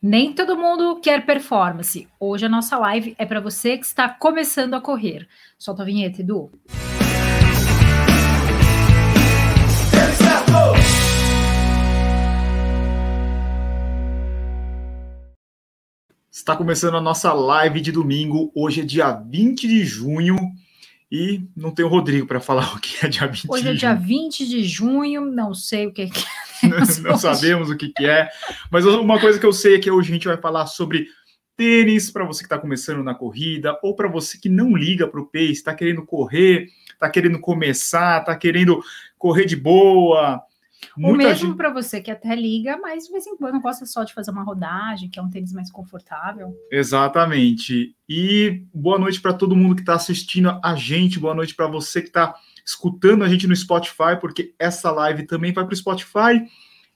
Nem todo mundo quer performance. Hoje a nossa live é para você que está começando a correr. Solta a vinheta, Edu. Está começando a nossa live de domingo. Hoje é dia 20 de junho e não tem o Rodrigo para falar o que é dia 20 Hoje é dia 20 de junho, não sei o que é. não, sabemos o que, que é, mas uma coisa que eu sei é que hoje a gente vai falar sobre tênis para você que está começando na corrida ou para você que não liga para o pace, está querendo correr, está querendo começar, está querendo correr de boa, o mesmo gente... para você que até liga, mas de vez em quando gosta só de fazer uma rodagem, que é um tênis mais confortável. Exatamente. E boa noite para todo mundo que está assistindo a gente, boa noite para você que está escutando a gente no Spotify, porque essa live também vai para o Spotify.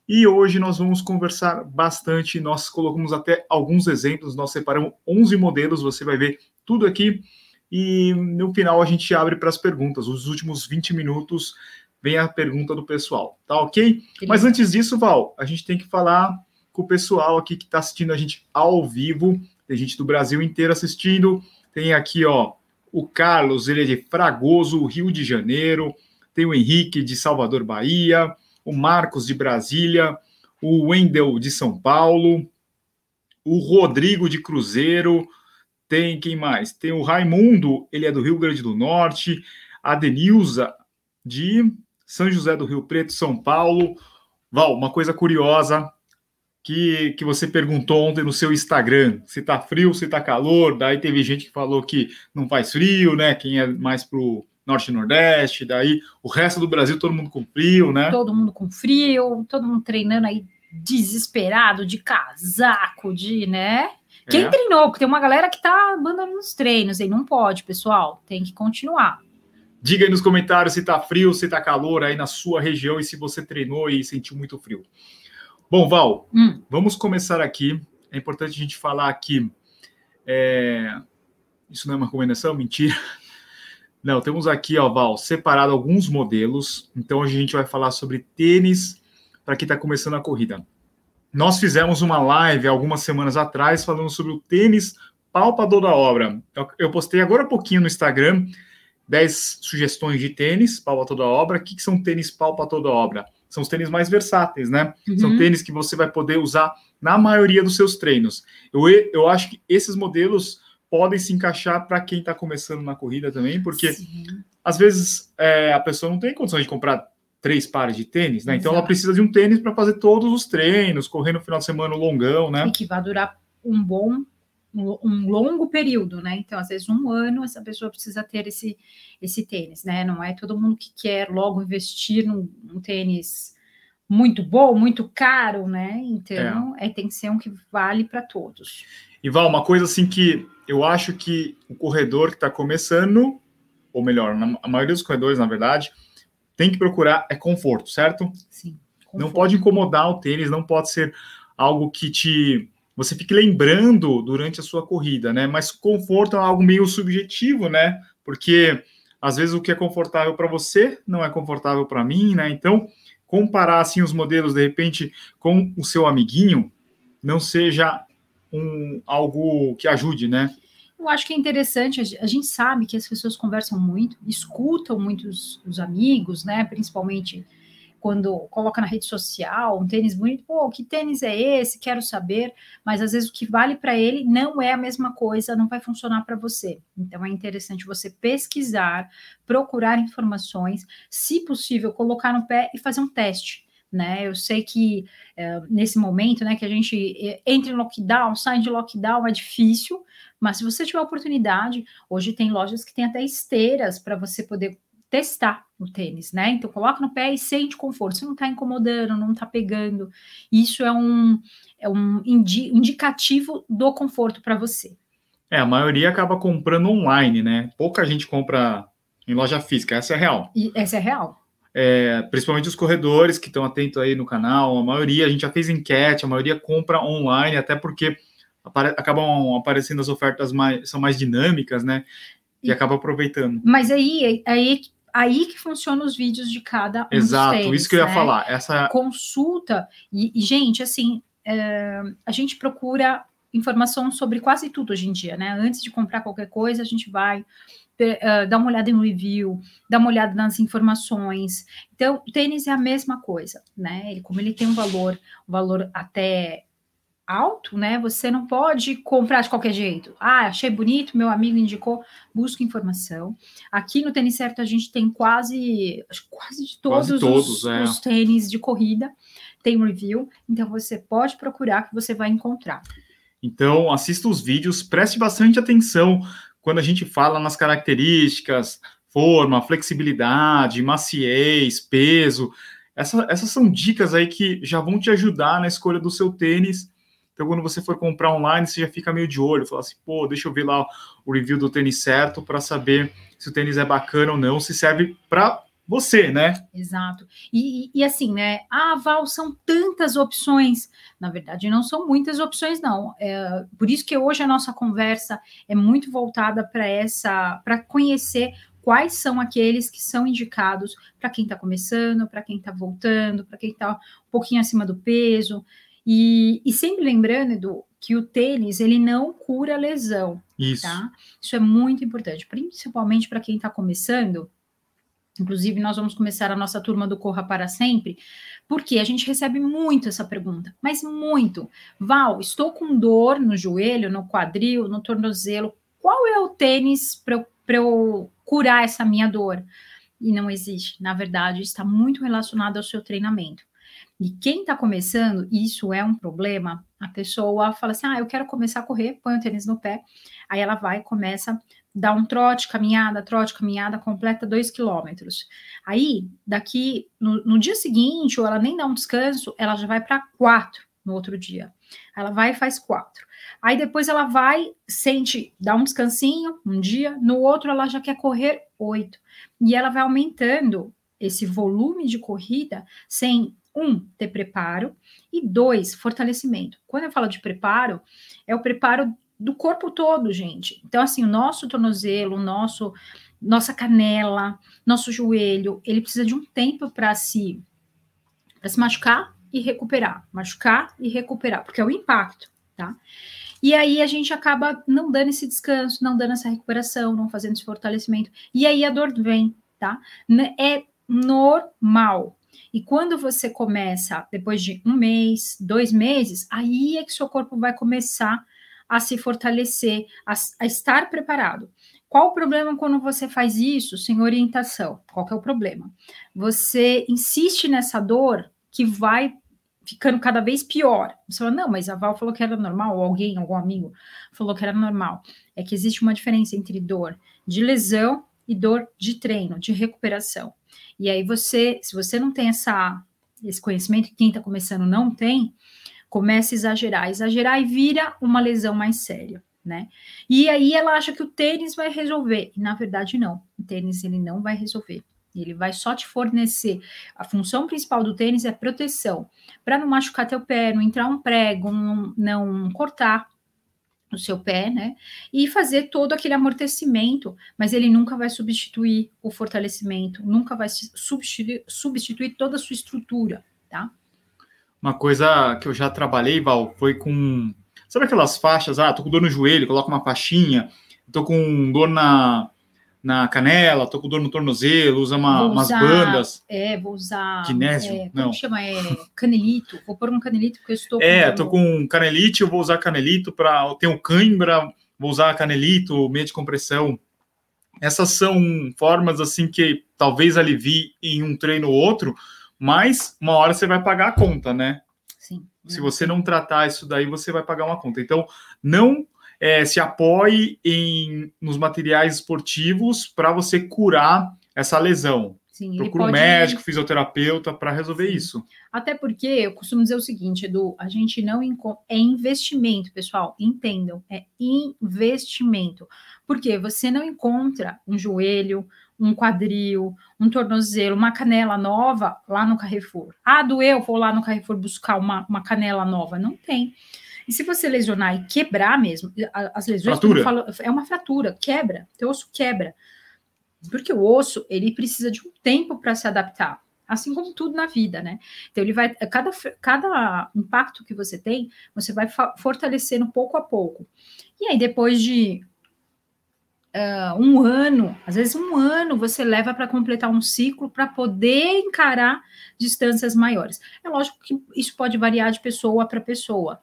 E hoje nós vamos conversar bastante. Nós colocamos até alguns exemplos, nós separamos 11 modelos, você vai ver tudo aqui. E no final a gente abre para as perguntas. Os últimos 20 minutos vem a pergunta do pessoal, tá ok? Mas antes disso, Val, a gente tem que falar com o pessoal aqui que está assistindo a gente ao vivo. Tem gente do Brasil inteiro assistindo. Tem aqui, ó, o Carlos, ele é de Fragoso, Rio de Janeiro. Tem o Henrique de Salvador, Bahia. O Marcos de Brasília. O Wendel de São Paulo. O Rodrigo de Cruzeiro. Tem quem mais? Tem o Raimundo, ele é do Rio Grande do Norte. A Denilza de são José do Rio Preto, São Paulo. Val, uma coisa curiosa que, que você perguntou ontem no seu Instagram, se tá frio, se tá calor, daí teve gente que falou que não faz frio, né? Quem é mais pro norte e nordeste, daí o resto do Brasil todo mundo com frio, né? Todo mundo com frio, todo mundo treinando aí desesperado, de casaco, de, né? Quem é. treinou? Porque tem uma galera que tá abandonando os treinos e não pode, pessoal, tem que continuar. Diga aí nos comentários se tá frio, se tá calor aí na sua região e se você treinou e sentiu muito frio. Bom, Val, hum. vamos começar aqui. É importante a gente falar aqui. É... Isso não é uma recomendação? Mentira. Não, temos aqui, ó, Val, separado alguns modelos. Então, hoje a gente vai falar sobre tênis para quem está começando a corrida. Nós fizemos uma live algumas semanas atrás falando sobre o tênis palpador da obra. Eu, postei agora há pouquinho no Instagram 10 sugestões de tênis, pau para toda obra. O que, que são tênis pau para toda obra? São os tênis mais versáteis, né? Uhum. São tênis que você vai poder usar na maioria dos seus treinos. Eu, eu acho que esses modelos podem se encaixar para quem está começando na corrida também, porque Sim. às vezes é, a pessoa não tem condição de comprar três pares de tênis, né? Então Exato. ela precisa de um tênis para fazer todos os treinos, correr no final de semana longão, né? E que vai durar um bom um longo período, né? Então, às vezes, um ano essa pessoa precisa ter esse, esse tênis, né? Não é todo mundo que quer logo investir num, num tênis muito bom, muito caro, né? Então, é. é tem que ser um que vale para todos. E Val, uma coisa assim que eu acho que o corredor que está começando, ou melhor, a maioria dos corredores, na verdade, tem que procurar é conforto, certo? Sim. Conforto. Não pode incomodar o tênis, não pode ser algo que te você fique lembrando durante a sua corrida, né? Mas conforto é algo meio subjetivo, né? Porque às vezes o que é confortável para você não é confortável para mim, né? Então, comparar assim os modelos de repente com o seu amiguinho não seja um algo que ajude, né? Eu acho que é interessante, a gente sabe que as pessoas conversam muito, escutam muitos os amigos, né? Principalmente quando coloca na rede social um tênis bonito, pô, que tênis é esse? Quero saber, mas às vezes o que vale para ele não é a mesma coisa, não vai funcionar para você. Então é interessante você pesquisar, procurar informações, se possível, colocar no pé e fazer um teste. Né, eu sei que é, nesse momento, né, que a gente eh, entra em lockdown, sai de lockdown, é difícil, mas se você tiver oportunidade, hoje tem lojas que tem até esteiras para você poder testar o tênis, né? Então coloca no pé e sente conforto. Se não está incomodando, não está pegando, isso é um, é um indi indicativo do conforto para você. É, a maioria acaba comprando online, né? Pouca gente compra em loja física, essa é real. E essa é real. É, principalmente os corredores que estão atentos aí no canal, a maioria, a gente já fez enquete, a maioria compra online, até porque acabam aparecendo as ofertas mais, são mais dinâmicas, né? E, e acaba aproveitando. Mas aí, aí aí que funcionam os vídeos de cada um Exato, isso que eu ia né? falar. Essa consulta e, e, gente, assim, é, a gente procura informação sobre quase tudo hoje em dia, né? Antes de comprar qualquer coisa, a gente vai uh, dar uma olhada em review, dar uma olhada nas informações. Então, tênis é a mesma coisa, né? Ele, como ele tem um valor, um valor até alto, né? Você não pode comprar de qualquer jeito. Ah, achei bonito, meu amigo indicou, busca informação. Aqui no Tênis Certo a gente tem quase, quase de todos, quase todos os, é. os tênis de corrida, tem review, então você pode procurar que você vai encontrar. Então, assista os vídeos, preste bastante atenção quando a gente fala nas características, forma, flexibilidade, maciez, peso. Essa, essas são dicas aí que já vão te ajudar na escolha do seu tênis. Então, quando você for comprar online, você já fica meio de olho, fala assim, pô, deixa eu ver lá o review do tênis certo para saber se o tênis é bacana ou não, se serve para você, né? Exato. E, e, assim, né? Ah, Val, são tantas opções. Na verdade, não são muitas opções, não. É, por isso que hoje a nossa conversa é muito voltada para essa, para conhecer quais são aqueles que são indicados para quem está começando, para quem está voltando, para quem está um pouquinho acima do peso. E, e, sempre lembrando, Edu, que o tênis ele não cura lesão. Isso. Tá? Isso é muito importante, principalmente para quem está começando Inclusive, nós vamos começar a nossa turma do Corra para Sempre, porque a gente recebe muito essa pergunta, mas muito. Val, estou com dor no joelho, no quadril, no tornozelo. Qual é o tênis para eu, eu curar essa minha dor? E não existe. Na verdade, está muito relacionado ao seu treinamento. E quem está começando, isso é um problema. A pessoa fala assim: ah, eu quero começar a correr, põe o tênis no pé. Aí ela vai começa dá um trote, caminhada, trote, caminhada, completa dois quilômetros. Aí, daqui, no, no, dia seguinte, ou ela nem dá um descanso, ela já vai para quatro no outro dia. Ela vai e faz quatro. Aí depois ela vai, sente, dá um descansinho um dia, no outro ela já quer correr oito. E ela vai aumentando esse volume de corrida sem um, ter preparo, e dois, fortalecimento. Quando eu falo de preparo, é o preparo do corpo todo, gente. Então, assim, o nosso tornozelo, nosso, nossa canela, nosso joelho, ele precisa de um tempo para se, se machucar e recuperar, machucar e recuperar, porque é o impacto, tá? E aí a gente acaba não dando esse descanso, não dando essa recuperação, não fazendo esse fortalecimento. E aí a dor vem, tá? É normal. E quando você começa, depois de um mês, dois meses, aí é que seu corpo vai começar a se fortalecer, a, a estar preparado. Qual o problema quando você faz isso sem orientação? Qual é o problema? Você insiste nessa dor que vai ficando cada vez pior. Você fala, não, mas a Val falou que era normal, ou alguém, algum amigo falou que era normal. É que existe uma diferença entre dor de lesão e dor de treino, de recuperação. E aí você, se você não tem essa, esse conhecimento, quem está começando não tem, começa a exagerar, exagerar e vira uma lesão mais séria, né? E aí ela acha que o tênis vai resolver, e na verdade não. O tênis ele não vai resolver. Ele vai só te fornecer. A função principal do tênis é proteção, para não machucar teu pé, não entrar um prego, não, não cortar o seu pé, né? E fazer todo aquele amortecimento, mas ele nunca vai substituir o fortalecimento, nunca vai substituir, substituir toda a sua estrutura, tá? Uma coisa que eu já trabalhei, Val, foi com. Sabe aquelas faixas? Ah, tô com dor no joelho, coloca uma faixinha. Tô com dor na, na canela, tô com dor no tornozelo, usa uma, usar, umas bandas. É, vou usar. Kinésio? É, não. chama? É, canelito. Vou pôr um canelito porque eu estou com. É, tô com canelite, eu vou usar canelito para. Eu tenho cãibra, vou usar canelito, meia de compressão. Essas são formas assim que talvez alivie em um treino ou outro, mas uma hora você vai pagar a conta, né? Sim. Se você não tratar isso daí, você vai pagar uma conta. Então, não é, se apoie em, nos materiais esportivos para você curar essa lesão. Sim, Procura pode... um médico, fisioterapeuta para resolver Sim. isso. Até porque eu costumo dizer o seguinte, Edu, a gente não encontra. É investimento, pessoal, entendam, é investimento. Porque você não encontra um joelho, um quadril, um tornozelo, uma canela nova lá no Carrefour. Ah, doeu, vou lá no Carrefour buscar uma, uma canela nova. Não tem. E se você lesionar e quebrar mesmo, as lesões falo, é uma fratura, quebra, teu osso quebra. Porque o osso, ele precisa de um tempo para se adaptar. assim como tudo na vida, né? Então ele vai cada cada impacto que você tem, você vai fortalecendo pouco a pouco. E aí depois de uh, um ano, às vezes um ano você leva para completar um ciclo para poder encarar distâncias maiores. É lógico que isso pode variar de pessoa para pessoa.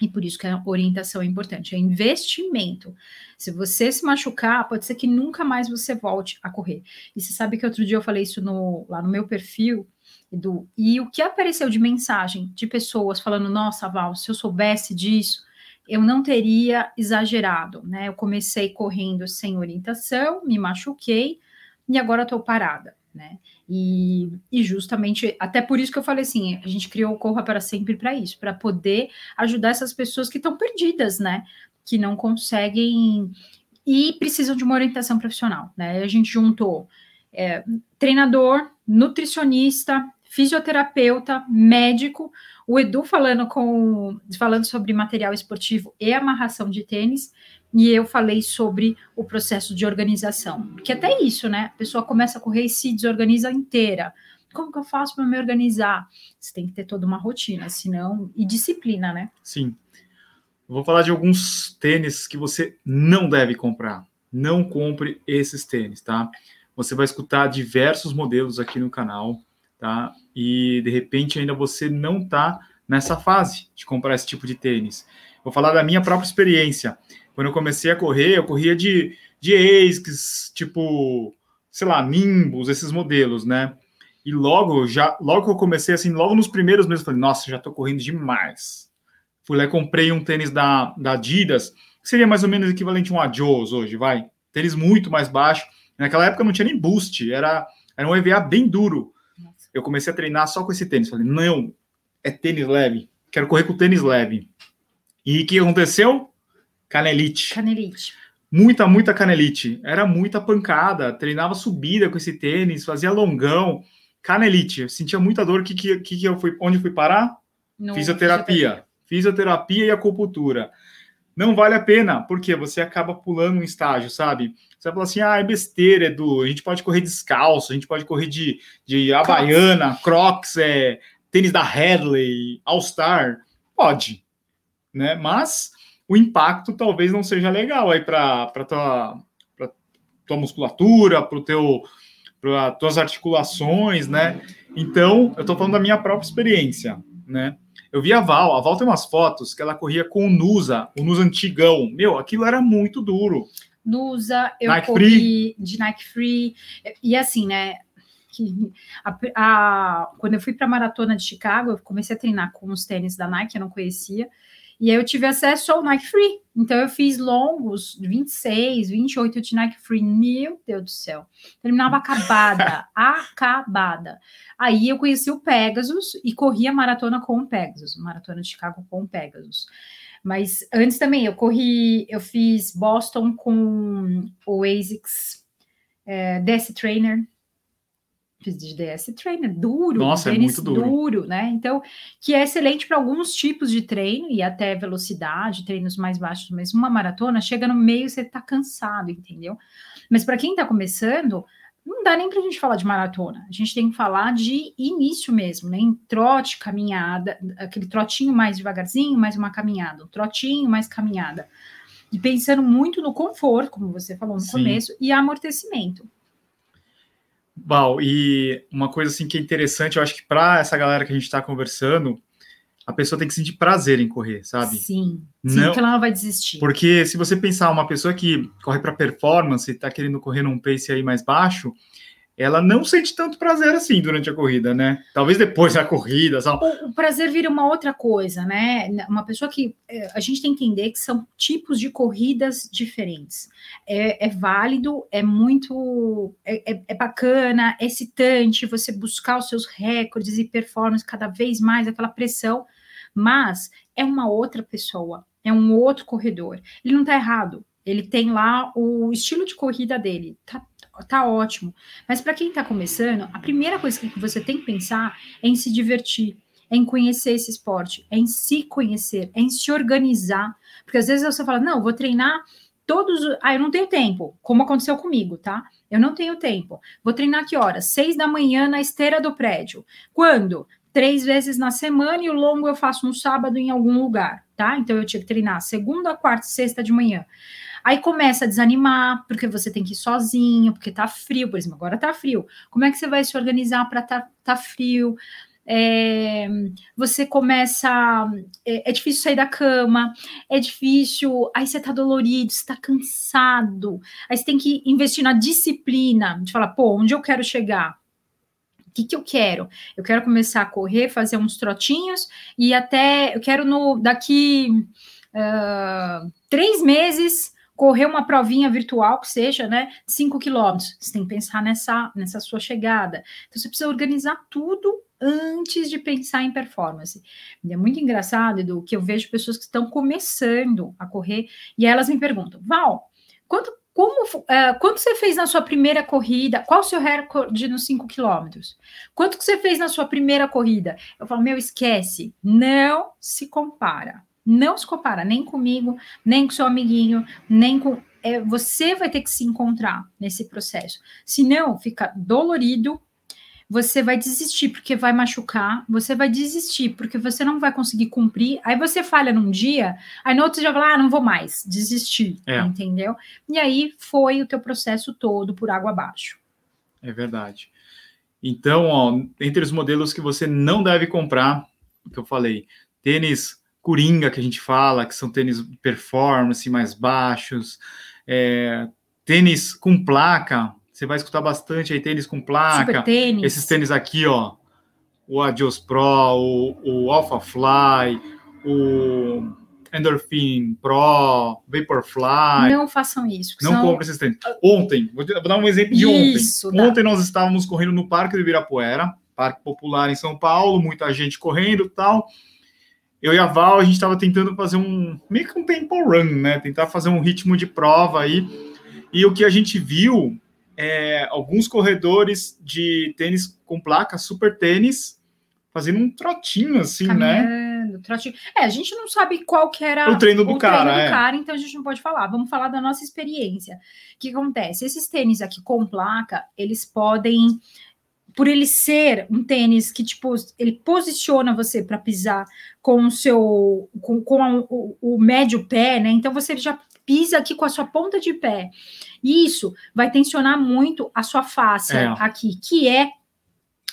E por isso que a orientação é importante, é investimento. Se você se machucar, pode ser que nunca mais você volte a correr. E você sabe que outro dia eu falei isso no, lá no meu perfil, Edu, e o que apareceu de mensagem de pessoas falando: Nossa, Val, se eu soubesse disso, eu não teria exagerado, né? Eu comecei correndo sem orientação, me machuquei e agora estou parada, né? E, e, justamente, até por isso que eu falei assim, a gente criou o Corra para Sempre para isso, para poder ajudar essas pessoas que estão perdidas, né? Que não conseguem e precisam de uma orientação profissional, né? A gente juntou é, treinador, nutricionista, fisioterapeuta, médico, o Edu falando com falando sobre material esportivo e amarração de tênis, e eu falei sobre o processo de organização. Porque até isso, né? A pessoa começa a correr e se desorganiza inteira. Como que eu faço para me organizar? Você tem que ter toda uma rotina, senão e disciplina, né? Sim. vou falar de alguns tênis que você não deve comprar. Não compre esses tênis, tá? Você vai escutar diversos modelos aqui no canal tá? E de repente ainda você não está nessa fase de comprar esse tipo de tênis. Vou falar da minha própria experiência. Quando eu comecei a correr, eu corria de, de ASICS, tipo, sei lá, Nimbus, esses modelos, né? E logo, já, logo que eu comecei, assim, logo nos primeiros meses, eu falei, nossa, já estou correndo demais. Fui lá e comprei um tênis da, da Adidas, que seria mais ou menos equivalente a um Adios hoje, vai. Tênis muito mais baixo. Naquela época não tinha nem boost, era, era um EVA bem duro eu comecei a treinar só com esse tênis. Falei, não, é tênis leve. Quero correr com tênis leve. E o que aconteceu? Canelite. Canelite. Muita, muita canelite. Era muita pancada. Treinava subida com esse tênis, fazia longão. Canelite. Eu sentia muita dor. Que, que, que eu fui, onde fui parar? No fisioterapia. Fisioterapia e acupuntura. Não vale a pena, porque você acaba pulando um estágio, sabe? Você vai falar assim, ah, é besteira, Edu, a gente pode correr descalço, a gente pode correr de, de Havaiana, Crocs, é, tênis da Hadley, All-Star, pode, né? Mas o impacto talvez não seja legal aí para tua, pra tua musculatura, para teu para tuas articulações, né? Então, eu estou falando da minha própria experiência, né? Eu vi a Val, a Val tem umas fotos que ela corria com o Nusa, o Nusa antigão. Meu, aquilo era muito duro. Nusa, eu Nike corri Free. de Nike Free. E assim, né? A, a, quando eu fui para a maratona de Chicago, eu comecei a treinar com os tênis da Nike, eu não conhecia. E aí eu tive acesso ao Nike Free. Então eu fiz longos 26, 28 de Nike Free. Meu Deus do céu. Terminava acabada, acabada. Aí eu conheci o Pegasus e corri a maratona com o Pegasus, maratona de Chicago com o Pegasus. Mas antes também eu corri, eu fiz Boston com o ASICS é, DS Trainer. Fiz de DS Trainer, duro, Nossa, é muito duro. duro, né? Então, que é excelente para alguns tipos de treino e até velocidade, treinos mais baixos, mas uma maratona chega no meio você está cansado, entendeu? Mas para quem está começando, não dá nem para a gente falar de maratona. A gente tem que falar de início mesmo, né? Em trote, caminhada, aquele trotinho mais devagarzinho, mais uma caminhada, um trotinho, mais caminhada. E pensando muito no conforto, como você falou no Sim. começo, e amortecimento. Val, e uma coisa assim que é interessante, eu acho que para essa galera que a gente está conversando, a pessoa tem que sentir prazer em correr, sabe? Sim, sim, não, porque ela não vai desistir. Porque se você pensar uma pessoa que corre para performance e está querendo correr num pace aí mais baixo, ela não sente tanto prazer assim durante a corrida, né? Talvez depois da corrida. Sabe? O, o, prazer vira uma outra coisa, né? Uma pessoa que é, a gente tem que entender que são tipos de corridas diferentes. É, é válido, é muito é, é, é, bacana, é excitante você buscar os seus recordes e performance cada vez mais, aquela pressão mas é uma outra pessoa, é um outro corredor. Ele não está errado, ele tem lá o estilo de corrida dele, tá, tá ótimo. Mas para quem está começando, a primeira coisa que você tem que pensar é em se divertir, é em conhecer esse esporte, é em se conhecer, é em se organizar. Porque às vezes você fala, não, vou treinar todos. Ah, eu não tenho tempo, como aconteceu comigo, tá? Eu não tenho tempo. Vou treinar que horas? Seis da manhã na esteira do prédio. Quando? Três vezes na semana e o longo eu faço no sábado em algum lugar, tá? Então eu tinha que treinar segunda, quarta sexta de manhã. Aí começa a desanimar, porque você tem que ir sozinho, porque tá frio, por exemplo, agora tá frio. Como é que você vai se organizar para tá, tá frio? é, você começa. É, é, difícil sair da cama, é difícil. Aí você tá dolorido, você tá cansado. Aí você tem que investir na disciplina de falar, pô, onde eu quero chegar? Que, que eu quero? Eu quero começar a correr, fazer uns trotinhos e até eu quero no daqui uh, três meses correr uma provinha virtual que seja, né, 5 quilômetros. Você tem que pensar nessa, nessa sua chegada. Então, você precisa organizar tudo antes de pensar em performance. E é muito engraçado, Edu, que eu vejo pessoas que estão começando a correr e elas me perguntam, Val, quanto, como, uh, quanto você fez na sua primeira corrida? Qual o seu recorde nos 5 quilômetros? Quanto que você fez na sua primeira corrida? Eu falo, meu, esquece, não se compara. Não se compara nem comigo, nem com seu amiguinho, nem com. É, você vai ter que se encontrar nesse processo. Senão, fica dolorido, você vai desistir porque vai machucar, você vai desistir porque você não vai conseguir cumprir, aí você falha num dia, aí no outro você já fala, ah, não vou mais, desistir, é. entendeu? E aí foi o teu processo todo por água abaixo. É verdade. Então, ó, entre os modelos que você não deve comprar, o que eu falei, tênis coringa que a gente fala, que são tênis performance mais baixos, é, tênis com placa, você vai escutar bastante aí tênis com placa, tênis. esses tênis aqui, ó, o Adios Pro, o, o Alpha Fly, o Endorphin Pro, Vaporfly. Não façam isso. Não são... compre esses tênis. Ontem, vou dar um exemplo de isso, ontem. Dá. Ontem nós estávamos correndo no Parque do Ibirapuera, Parque Popular em São Paulo, muita gente correndo tal eu e a Val, a gente estava tentando fazer um meio que um tempo run, né? Tentar fazer um ritmo de prova aí. E o que a gente viu é alguns corredores de tênis com placa, super tênis, fazendo um trotinho assim, né? Caminhando, né? Trotinho. É, a gente não sabe qual que era o treino do, o cara, treino do é. cara, então a gente não pode falar. Vamos falar da nossa experiência. O que acontece? Esses tênis aqui com placa, eles podem por ele ser um tênis que tipo ele posiciona você para pisar com o seu com, com a, o, o, médio pé, né? Então você já pisa aqui com a sua ponta de pé. E isso vai tensionar muito a sua face é. aqui, que é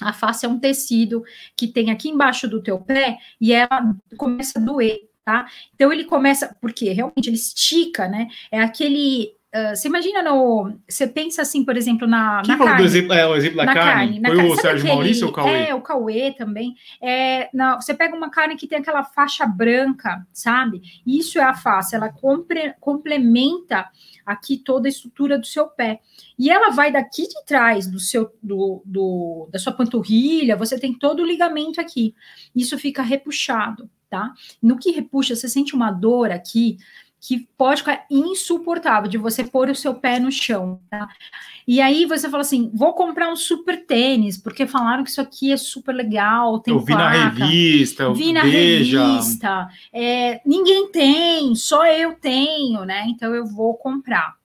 a face é um tecido que tem aqui embaixo do teu pé e ela começa a doer, tá? Então ele começa, porque realmente ele estica, né? É aquele Uh, você imagina no. Você pensa assim, por exemplo, na, Quem na falou carne. Do exemplo, é, o exemplo da carne? carne Foi carne. o Sérgio aquele, Maurício ou o Cauê? É, o Cauê também. É, na, você pega uma carne que tem aquela faixa branca, sabe? Isso é a face, ela compre, complementa aqui toda a estrutura do seu pé. E ela vai daqui de trás do seu do, do, da sua panturrilha, você tem todo o ligamento aqui. Isso fica repuxado, tá? No que repuxa, você sente uma dor aqui, que pode ficar insuportável de você pôr o seu pé no chão, tá? E aí você fala assim, vou comprar um super tênis, porque falaram que isso aqui é super legal, tem Eu vi placa, na revista, eu vi na veja. revista, é, ninguém tem, só eu tenho, né? Então eu vou comprar.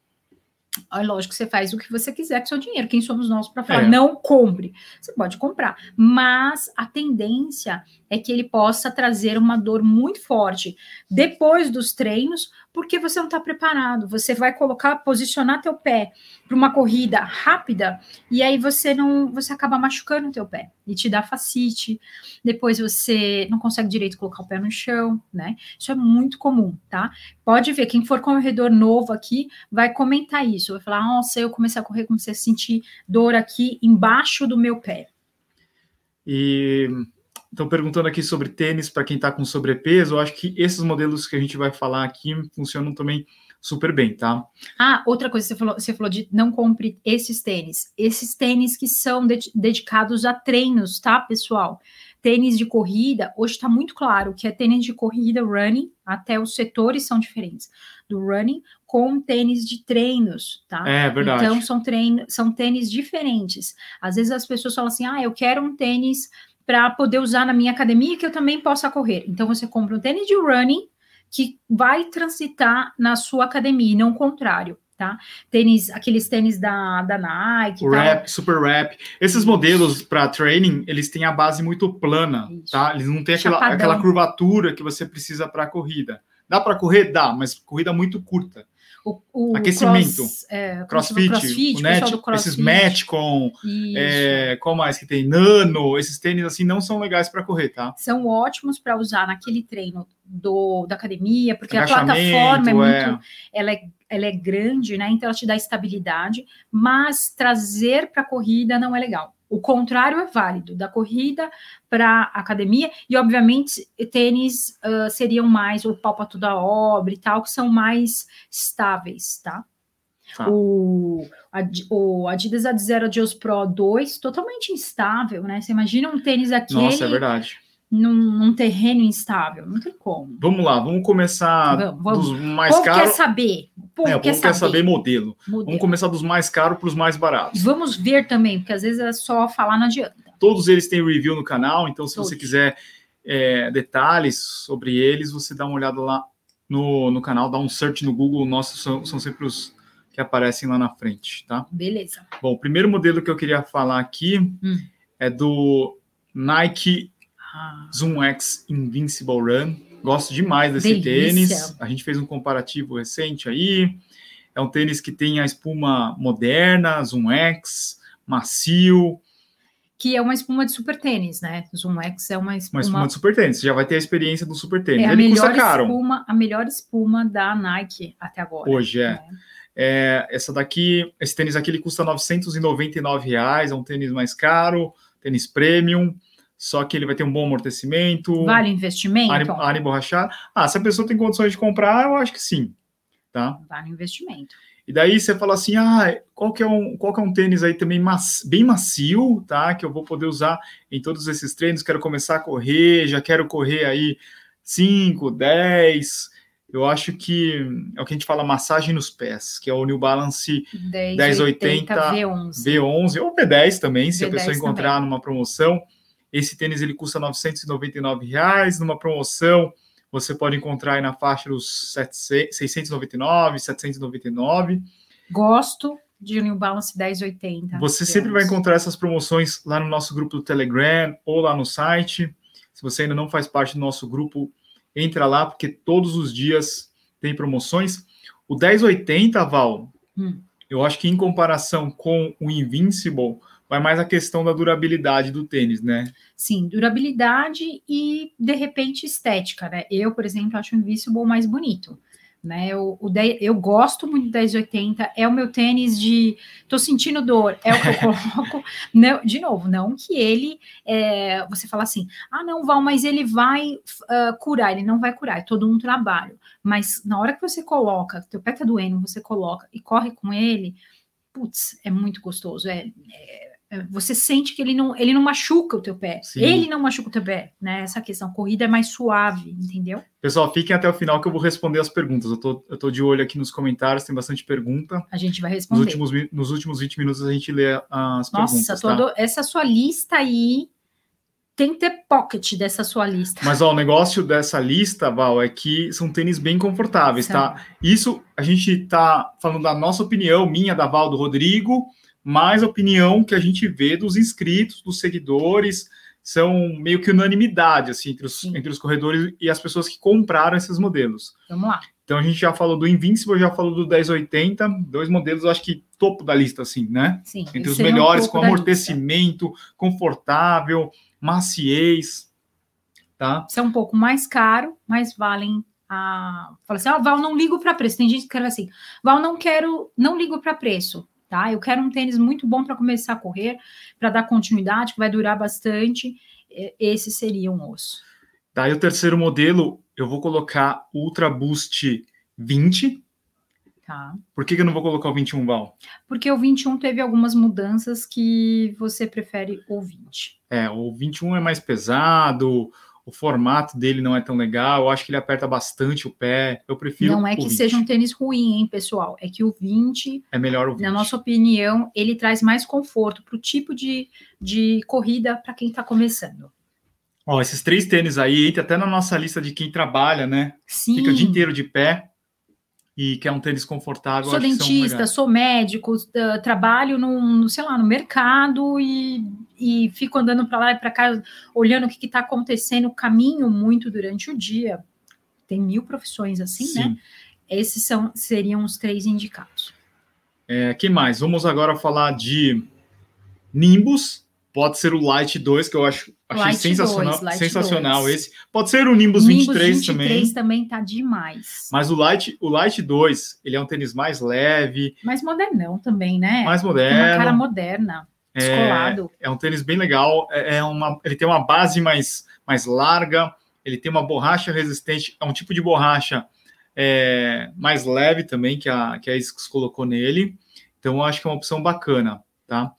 É lógico que você faz o que você quiser com seu dinheiro. Quem somos nós para falar? É. Não compre. Você pode comprar, mas a tendência é que ele possa trazer uma dor muito forte depois dos treinos, porque você não está preparado. Você vai colocar, posicionar teu pé para uma corrida rápida e aí você não, você acaba machucando o teu pé e te dá facite. Depois você não consegue direito colocar o pé no chão, né? Isso é muito comum, tá? Pode ver quem for corredor novo aqui vai comentar isso, vai falar: "Nossa, eu comecei a correr, comecei a sentir dor aqui embaixo do meu pé". E Estão perguntando aqui sobre tênis para quem está com sobrepeso. Eu acho que esses modelos que a gente vai falar aqui funcionam também super bem, tá? Ah, outra coisa você falou, você falou de não compre esses tênis. Esses tênis que são de, dedicados a treinos, tá, pessoal? Tênis de corrida, hoje está muito claro que é tênis de corrida, running, até os setores são diferentes do running com tênis de treinos, tá? É verdade. Então são treinos, são tênis diferentes. Às vezes as pessoas falam assim: "Ah, eu quero um tênis para poder usar na minha academia que eu também possa correr. Então você compra um tênis de running, que vai transitar na sua academia, e não o contrário. Tá? Tênis, aqueles tênis da, da Nike. Rap, Super Rap. Esses modelos para training, eles têm a base muito plana, Isso. tá? Eles não têm aquela, aquela curvatura que você precisa para corrida. Dá para correr? Dá, mas corrida muito curta. O, o Aquecimento. Cross, é, crossfit, crossfit, o net, crossfit. esses match com é, qual mais que tem? Nano, esses tênis assim não são legais para correr, tá? São ótimos para usar naquele treino do, da academia, porque a plataforma é muito. É. Ela, é, ela é grande, né? Então ela te dá estabilidade, mas trazer para a corrida não é legal. O contrário é válido, da corrida para academia, e obviamente tênis uh, seriam mais o pau para toda obra e tal, que são mais estáveis, tá? Ah. O, o Adidas Adizero Adios Pro 2, totalmente instável, né? Você imagina um tênis aquele... Nossa, é verdade. Num, num, terreno instável, não tem como. Vamos lá, vamos começar vamos, vamos. dos mais caros. Quer saber. O povo, é, quer, saber. saber modelo. modelo. Vamos começar dos mais caros para os mais baratos. Vamos ver também, porque às vezes é só falar não adianta. Todos eles têm review no canal, então se Todos. você quiser é, detalhes sobre eles, você dá uma olhada lá no, no canal, dá um search no Google, nossos são, são sempre os que aparecem lá na frente, tá? Beleza. Bom, o primeiro modelo que eu queria falar aqui hum. é do Nike ah. Zoom X Invincible Run. Gosto demais desse Delícia. tênis. A gente fez um comparativo recente aí. É um tênis que tem a espuma moderna, Zoom X, macio. Que é uma espuma de super tênis, né? Zoom X é uma espuma... Uma espuma de super tênis. Você já vai ter a experiência do super tênis. É a Ele melhor Espuma, a melhor espuma da Nike até agora. Hoje, é. Né? é. Essa daqui, esse tênis aqui, ele custa 999 reais. É um tênis mais caro, tênis premium só que ele vai ter um bom amortecimento. Vale investimento? Área emborrachada. Ah, se a pessoa tem condições de comprar, eu acho que sim. Tá? Vale investimento. E daí você fala assim, ah, qual que é um, qual que é um tênis aí também macio, bem macio, tá? Que eu vou poder usar em todos esses treinos, quero começar a correr, já quero correr aí 5, 10. Eu acho que é o que a gente fala massagem nos pés, que é o New Balance 1080, 1080 V11. V11 ou V10 também, se V10 a pessoa encontrar também. numa promoção. Esse tênis ele custa 999 reais, numa promoção você pode encontrar aí na faixa dos 699, 799. Gosto de New Balance 1080. Você sempre vai encontrar essas promoções lá no nosso grupo do Telegram ou lá no site. Se você ainda não faz parte do nosso grupo, entra lá, porque todos os dias tem promoções. O 1080, Val, hum. eu acho que em comparação com o Invincible, vai mais a questão da durabilidade do tênis, né? Sim, durabilidade e, de repente, estética, né? Eu, por exemplo, acho o Invisible mais bonito. Né, eu, o 10, eu gosto muito do 1080, é o meu tênis de tô sentindo dor, é o que eu coloco. não, de novo, não que ele é, você fala assim, ah, não, Val, mas ele vai uh, curar, ele não vai curar, é todo um trabalho. Mas na hora que você coloca, teu pé tá doendo, você coloca e corre com ele, putz, é muito gostoso. É, é você sente que ele não, ele não machuca o teu pé. Sim. Ele não machuca o teu pé, né? Essa questão, corrida é mais suave, entendeu? Pessoal, fiquem até o final que eu vou responder as perguntas. Eu tô, eu tô de olho aqui nos comentários, tem bastante pergunta. A gente vai responder. Nos últimos, nos últimos 20 minutos a gente lê as Nossa, perguntas. Nossa, tá? essa sua lista aí tem que ter pocket dessa sua lista. Mas ó, o negócio dessa lista, Val, é que são tênis bem confortáveis, tá? Isso a gente tá falando da nossa opinião, minha, da Val, do Rodrigo mas a opinião que a gente vê dos inscritos, dos seguidores, são meio que unanimidade assim, entre os, entre os corredores e as pessoas que compraram esses modelos. Vamos lá. Então a gente já falou do Invincible, já falou do 1080, dois modelos, acho que topo da lista, assim, né? Sim. Entre os melhores, com amortecimento, lista. confortável, maciez, tá? São um pouco mais caro, mas valem a. Fala assim, ah, Val, não ligo para preço. Tem gente que quer assim, Val, não quero, não ligo para preço tá? Eu quero um tênis muito bom para começar a correr, para dar continuidade, que vai durar bastante. Esse seria um osso. E o terceiro modelo, eu vou colocar Ultra Boost 20. Tá. Por que, que eu não vou colocar o 21, Val? Porque o 21 teve algumas mudanças que você prefere o 20. É, o 21 é mais pesado, o formato dele não é tão legal, eu acho que ele aperta bastante o pé, eu prefiro Não é que seja um tênis ruim, hein, pessoal, é que o 20, é melhor o 20. na nossa opinião, ele traz mais conforto para o tipo de, de corrida para quem está começando. Ó, esses três tênis aí, entra até na nossa lista de quem trabalha, né? Sim. Fica o dia inteiro de pé e quer um tênis confortável. Sou dentista, sou médico, trabalho no, no, sei lá, no mercado e, e fico andando para lá e para cá, olhando o que está acontecendo, caminho muito durante o dia. Tem mil profissões assim, né? Sim. né? Esses são, seriam os três indicados. É, que mais? Vamos agora falar de Nimbus, Pode ser o Light 2, que eu acho, achei Light sensacional, 2, sensacional 2. esse. Pode ser o Nimbus, Nimbus 23, 23 também. 23 também tá demais. Mas o Light, o Light 2, ele é um tênis mais leve. Mais modernão também, né? Mais moderno. Tem uma cara moderna, descolado. É, é um tênis bem legal. É, é uma, ele tem uma base mais, mais larga, ele tem uma borracha resistente, é um tipo de borracha é, mais leve também, que a, que a Isks colocou nele. Então, eu acho que é uma opção bacana, tá?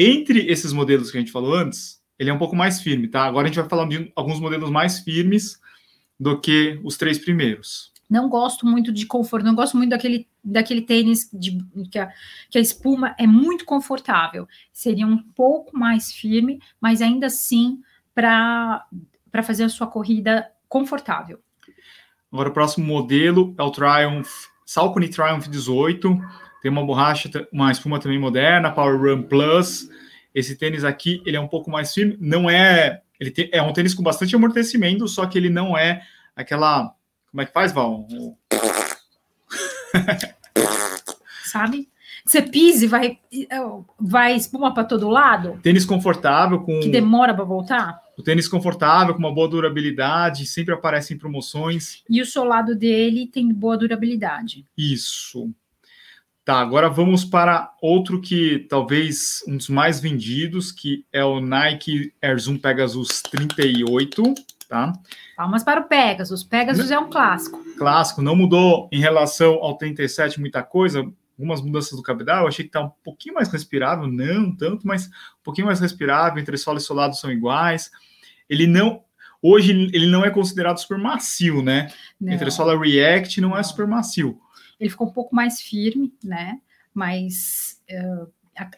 Entre esses modelos que a gente falou antes, ele é um pouco mais firme, tá? Agora a gente vai falar de alguns modelos mais firmes do que os três primeiros. Não gosto muito de conforto, não gosto muito daquele, daquele tênis de, que, a, que a espuma é muito confortável. Seria um pouco mais firme, mas ainda assim para fazer a sua corrida confortável. Agora o próximo modelo é o Triumph, Saucony Triumph 18 tem uma borracha, uma espuma também moderna, Power Run Plus. Esse tênis aqui, ele é um pouco mais firme, não é, ele tem, é um tênis com bastante amortecimento, só que ele não é aquela, como é que faz, Val? Sabe? Você pise, vai vai espuma para todo lado? Tênis confortável com que demora para voltar? O tênis confortável com uma boa durabilidade, sempre aparece em promoções. E o solado dele tem boa durabilidade. Isso. Tá, agora vamos para outro que talvez um dos mais vendidos, que é o Nike Air Zoom Pegasus 38, tá? Palmas para o Pegasus. Pegasus é um clássico. Clássico, não mudou em relação ao 37 muita coisa, algumas mudanças do cabedal, eu achei que tá um pouquinho mais respirável, não tanto, mas um pouquinho mais respirável, entre solo e solado são iguais. Ele não, hoje ele não é considerado super macio, né? Não. Entre solo React não é super macio ele ficou um pouco mais firme, né? Mas uh,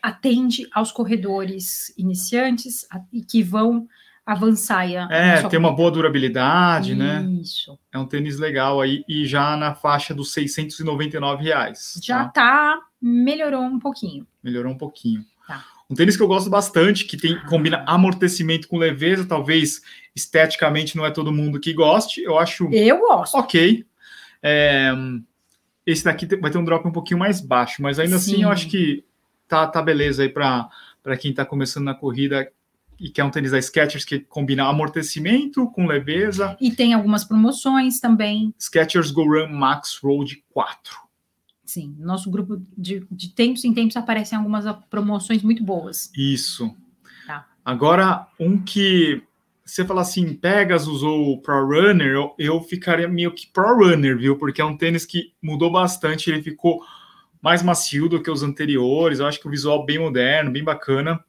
atende aos corredores iniciantes e que vão avançar. A, é, tem uma boa durabilidade, Isso. né? Isso. É um tênis legal aí e já na faixa dos 699 reais. Já tá? tá, melhorou um pouquinho. Melhorou um pouquinho. Tá. Um tênis que eu gosto bastante, que tem combina amortecimento com leveza, talvez esteticamente não é todo mundo que goste. Eu acho. Eu gosto. Ok. É, esse daqui vai ter um drop um pouquinho mais baixo, mas ainda Sim. assim eu acho que tá, tá beleza aí para quem está começando na corrida e quer um tênis da Skechers que combina amortecimento com leveza. E tem algumas promoções também. Skechers Go Run Max Road 4. Sim, nosso grupo de, de tempos em tempos aparecem algumas promoções muito boas. Isso. Tá. Agora, um que você falar assim, Pegasus ou Pro Runner, eu, eu ficaria meio que Pro Runner, viu? Porque é um tênis que mudou bastante, ele ficou mais macio do que os anteriores. Eu acho que o visual bem moderno, bem bacana.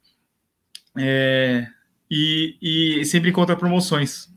É, e, e sempre encontra promoções.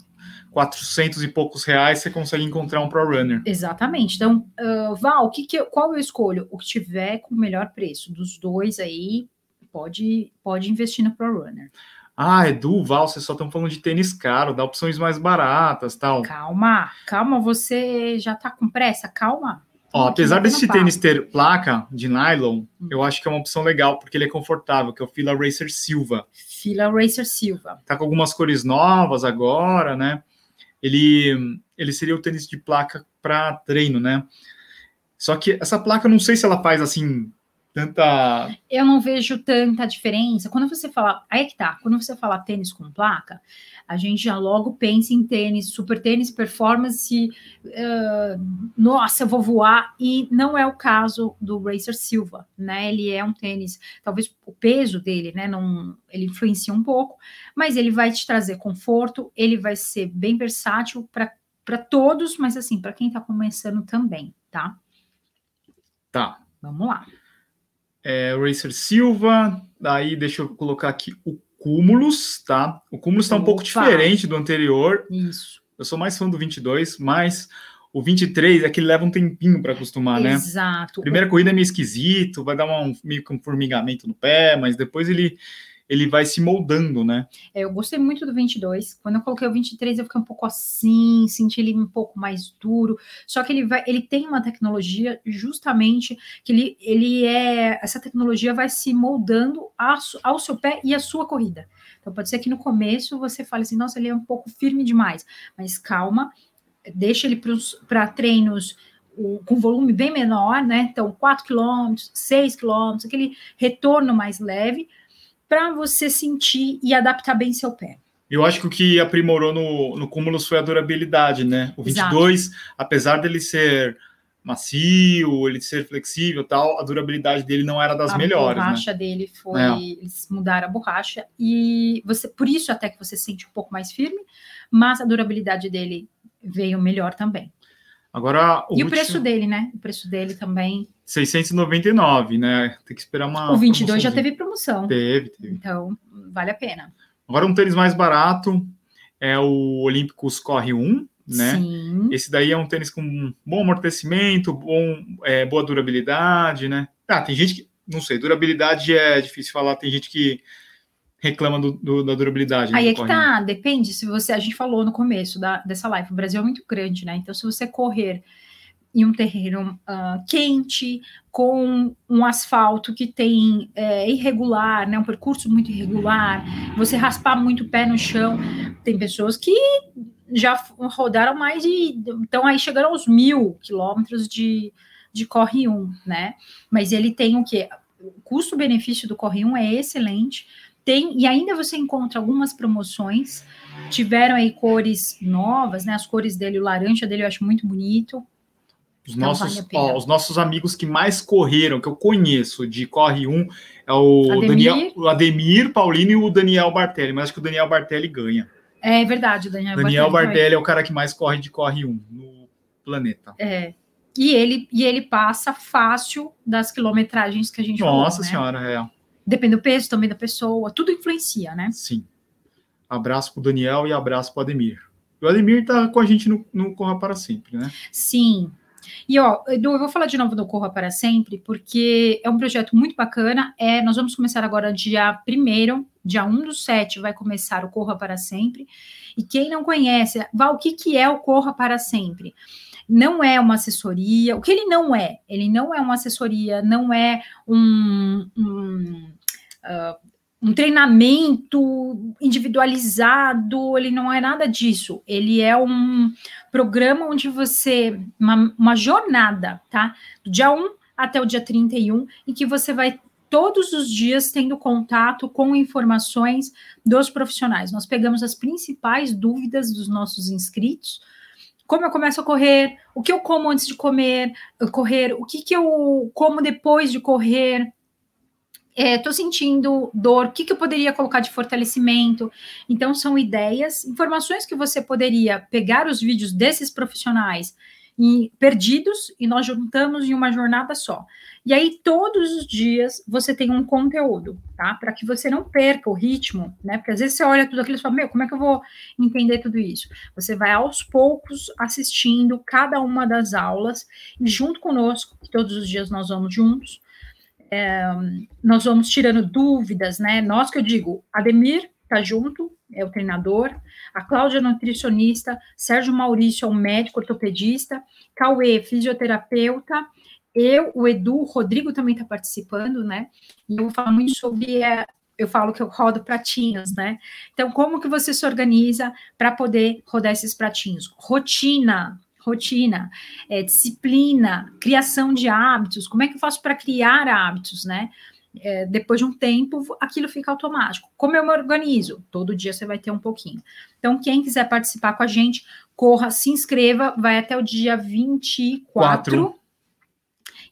400 e poucos reais você consegue encontrar um Pro Runner. Exatamente. Então, uh, Val, que que eu, qual eu escolho? O que tiver com o melhor preço. Dos dois aí, pode, pode investir no Pro Runner. Ah, Edu, Val, vocês só estão falando de tênis caro, dá opções mais baratas tal. Calma, calma, você já tá com pressa, calma. Ó, apesar desse tênis ter placa de nylon, hum. eu acho que é uma opção legal, porque ele é confortável, que é o Fila Racer Silva. Fila Racer Silva. Tá com algumas cores novas agora, né? Ele, ele seria o tênis de placa para treino, né? Só que essa placa, não sei se ela faz assim tanta. Eu não vejo tanta diferença. Quando você fala. Aí é que tá. Quando você fala tênis com placa, a gente já logo pensa em tênis, super tênis, performance. Uh, nossa, eu vou voar. E não é o caso do Racer Silva, né? Ele é um tênis, talvez o peso dele, né? Não, ele influencia um pouco, mas ele vai te trazer conforto, ele vai ser bem versátil para todos, mas assim, para quem está começando também, tá? Tá. Vamos lá é, Racer Silva, daí deixa eu colocar aqui o Cúmulos, tá? O Cúmulos está um pouco diferente do anterior. Isso. Eu sou mais fã do 22, mas o 23 é que ele leva um tempinho para acostumar, Exato. né? Exato. Primeira corrida é meio esquisito, vai dar uma, um, meio que um formigamento no pé, mas depois ele ele vai se moldando, né? É, eu gostei muito do 22. Quando eu coloquei o 23, eu fiquei um pouco assim, senti ele um pouco mais duro. Só que ele vai, ele tem uma tecnologia justamente que ele, ele é, essa tecnologia vai se moldando a, ao seu pé e à sua corrida. Então pode ser que no começo você fale assim, nossa, ele é um pouco firme demais, mas calma, deixa ele para treinos o, com volume bem menor, né? Então, 4 quilômetros, 6 quilômetros, aquele retorno mais leve, para você sentir e adaptar bem seu pé. Eu acho que o que aprimorou no, no Cúmulos foi a durabilidade, né? O 22, Exato. apesar dele ser macio, ele ser flexível tal, a durabilidade dele não era das a melhores. A borracha né? dele foi. É. Eles mudaram a borracha e você, por isso até que você sente um pouco mais firme, mas a durabilidade dele veio melhor também. Agora, o e último... o preço dele, né? O preço dele também. 699, né? Tem que esperar uma. O 22 já teve promoção. Teve, teve. Então, vale a pena. Agora, um tênis mais barato é o Olímpicos Corre 1, né? Sim. Esse daí é um tênis com bom amortecimento, bom, é, boa durabilidade, né? Ah, tem gente que. Não sei, durabilidade é difícil falar, tem gente que reclama do, do, da durabilidade. Né, Aí é que tá, depende. Se você, a gente falou no começo da, dessa live, o Brasil é muito grande, né? Então, se você correr em um terreno uh, quente, com um asfalto que tem é, irregular, né, um percurso muito irregular, você raspar muito o pé no chão, tem pessoas que já rodaram mais de. Então, aí chegaram aos mil quilômetros de, de Corre 1, né? Mas ele tem o quê? O custo-benefício do Corre 1 é excelente tem, e ainda você encontra algumas promoções. Tiveram aí cores novas, né? As cores dele, o laranja dele eu acho muito bonito. Os, então, nossos, vale ó, os nossos amigos que mais correram, que eu conheço de Corre 1, é o Ademir. Daniel, o Ademir Paulino e o Daniel Bartelli, mas acho que o Daniel Bartelli ganha. É verdade, o Daniel, Daniel Bartelli, Bartelli é o cara que mais corre de Corre 1 no planeta. É. E ele, e ele passa fácil das quilometragens que a gente Nossa falou, né? senhora, é. Depende do peso também da pessoa, tudo influencia, né? Sim. Abraço para o Daniel e abraço para o Ademir. O Ademir está com a gente no, no Corra para Sempre, né? Sim. E ó, Edu, eu vou falar de novo do Corra para Sempre, porque é um projeto muito bacana. É, nós vamos começar agora dia 1 dia 1 do 7, vai começar o Corra para Sempre. E quem não conhece, Val, o que, que é o Corra para Sempre? Não é uma assessoria. O que ele não é? Ele não é uma assessoria, não é um, um, uh, um treinamento individualizado, ele não é nada disso. Ele é um programa onde você, uma, uma jornada, tá? Do dia 1 até o dia 31, em que você vai todos os dias tendo contato com informações dos profissionais. Nós pegamos as principais dúvidas dos nossos inscritos, como eu começo a correr, o que eu como antes de comer, correr, o que, que eu como depois de correr. Estou é, sentindo dor, o que, que eu poderia colocar de fortalecimento? Então, são ideias, informações que você poderia pegar os vídeos desses profissionais perdidos e nós juntamos em uma jornada só. E aí todos os dias você tem um conteúdo, tá? Para que você não perca o ritmo, né? Porque às vezes você olha tudo aquilo e fala, meu, como é que eu vou entender tudo isso? Você vai aos poucos assistindo cada uma das aulas e junto conosco, todos os dias nós vamos juntos, é, nós vamos tirando dúvidas, né? Nós que eu digo, Ademir tá junto, é o treinador, a Cláudia, nutricionista, Sérgio Maurício, é um médico ortopedista, Cauê, fisioterapeuta, eu, o Edu, o Rodrigo também está participando, né? E eu vou falar muito sobre. É, eu falo que eu rodo pratinhos, né? Então, como que você se organiza para poder rodar esses pratinhos? Rotina, rotina, é, disciplina, criação de hábitos. Como é que eu faço para criar hábitos, né? É, depois de um tempo, aquilo fica automático. Como eu me organizo? Todo dia você vai ter um pouquinho. Então, quem quiser participar com a gente, corra, se inscreva, vai até o dia 24. Quatro.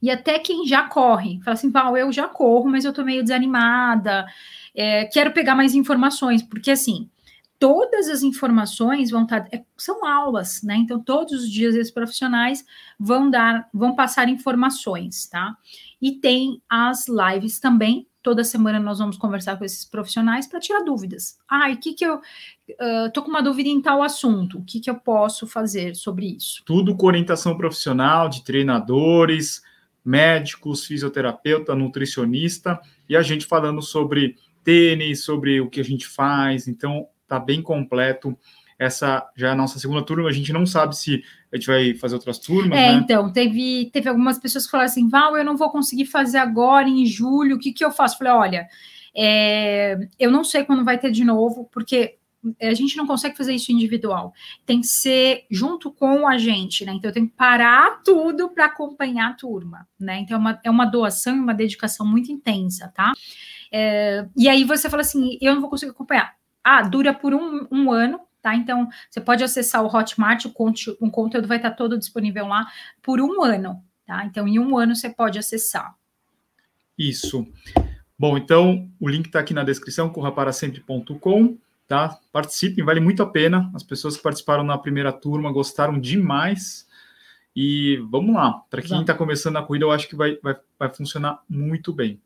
E até quem já corre, fala assim, Val, eu já corro, mas eu tô meio desanimada, é, quero pegar mais informações, porque assim, todas as informações vão estar, tá, é, são aulas, né? Então, todos os dias esses profissionais vão dar, vão passar informações, tá? E tem as lives também. Toda semana nós vamos conversar com esses profissionais para tirar dúvidas. Ah, e que que eu uh, tô com uma dúvida em tal assunto? O que que eu posso fazer sobre isso? Tudo com orientação profissional de treinadores, médicos, fisioterapeuta, nutricionista e a gente falando sobre tênis, sobre o que a gente faz. Então, tá bem completo. Essa já é a nossa segunda turma. A gente não sabe se a gente vai fazer outras turmas. É, né? então, teve, teve algumas pessoas que falaram assim: Val, eu não vou conseguir fazer agora em julho, o que, que eu faço? falei, olha, é, eu não sei quando vai ter de novo, porque a gente não consegue fazer isso individual. Tem que ser junto com a gente, né? Então eu tenho que parar tudo para acompanhar a turma, né? Então é uma, é uma doação e uma dedicação muito intensa, tá? É, e aí você fala assim: eu não vou conseguir acompanhar. Ah, dura por um, um ano, tá? Então você pode acessar o Hotmart, o, conte, o conteúdo vai estar todo disponível lá por um ano, tá? Então em um ano você pode acessar. Isso. Bom, então o link está aqui na descrição, corraparasempre.com tá? Participem, vale muito a pena. As pessoas que participaram na primeira turma gostaram demais. E vamos lá, para quem está começando a corrida, eu acho que vai, vai, vai funcionar muito bem.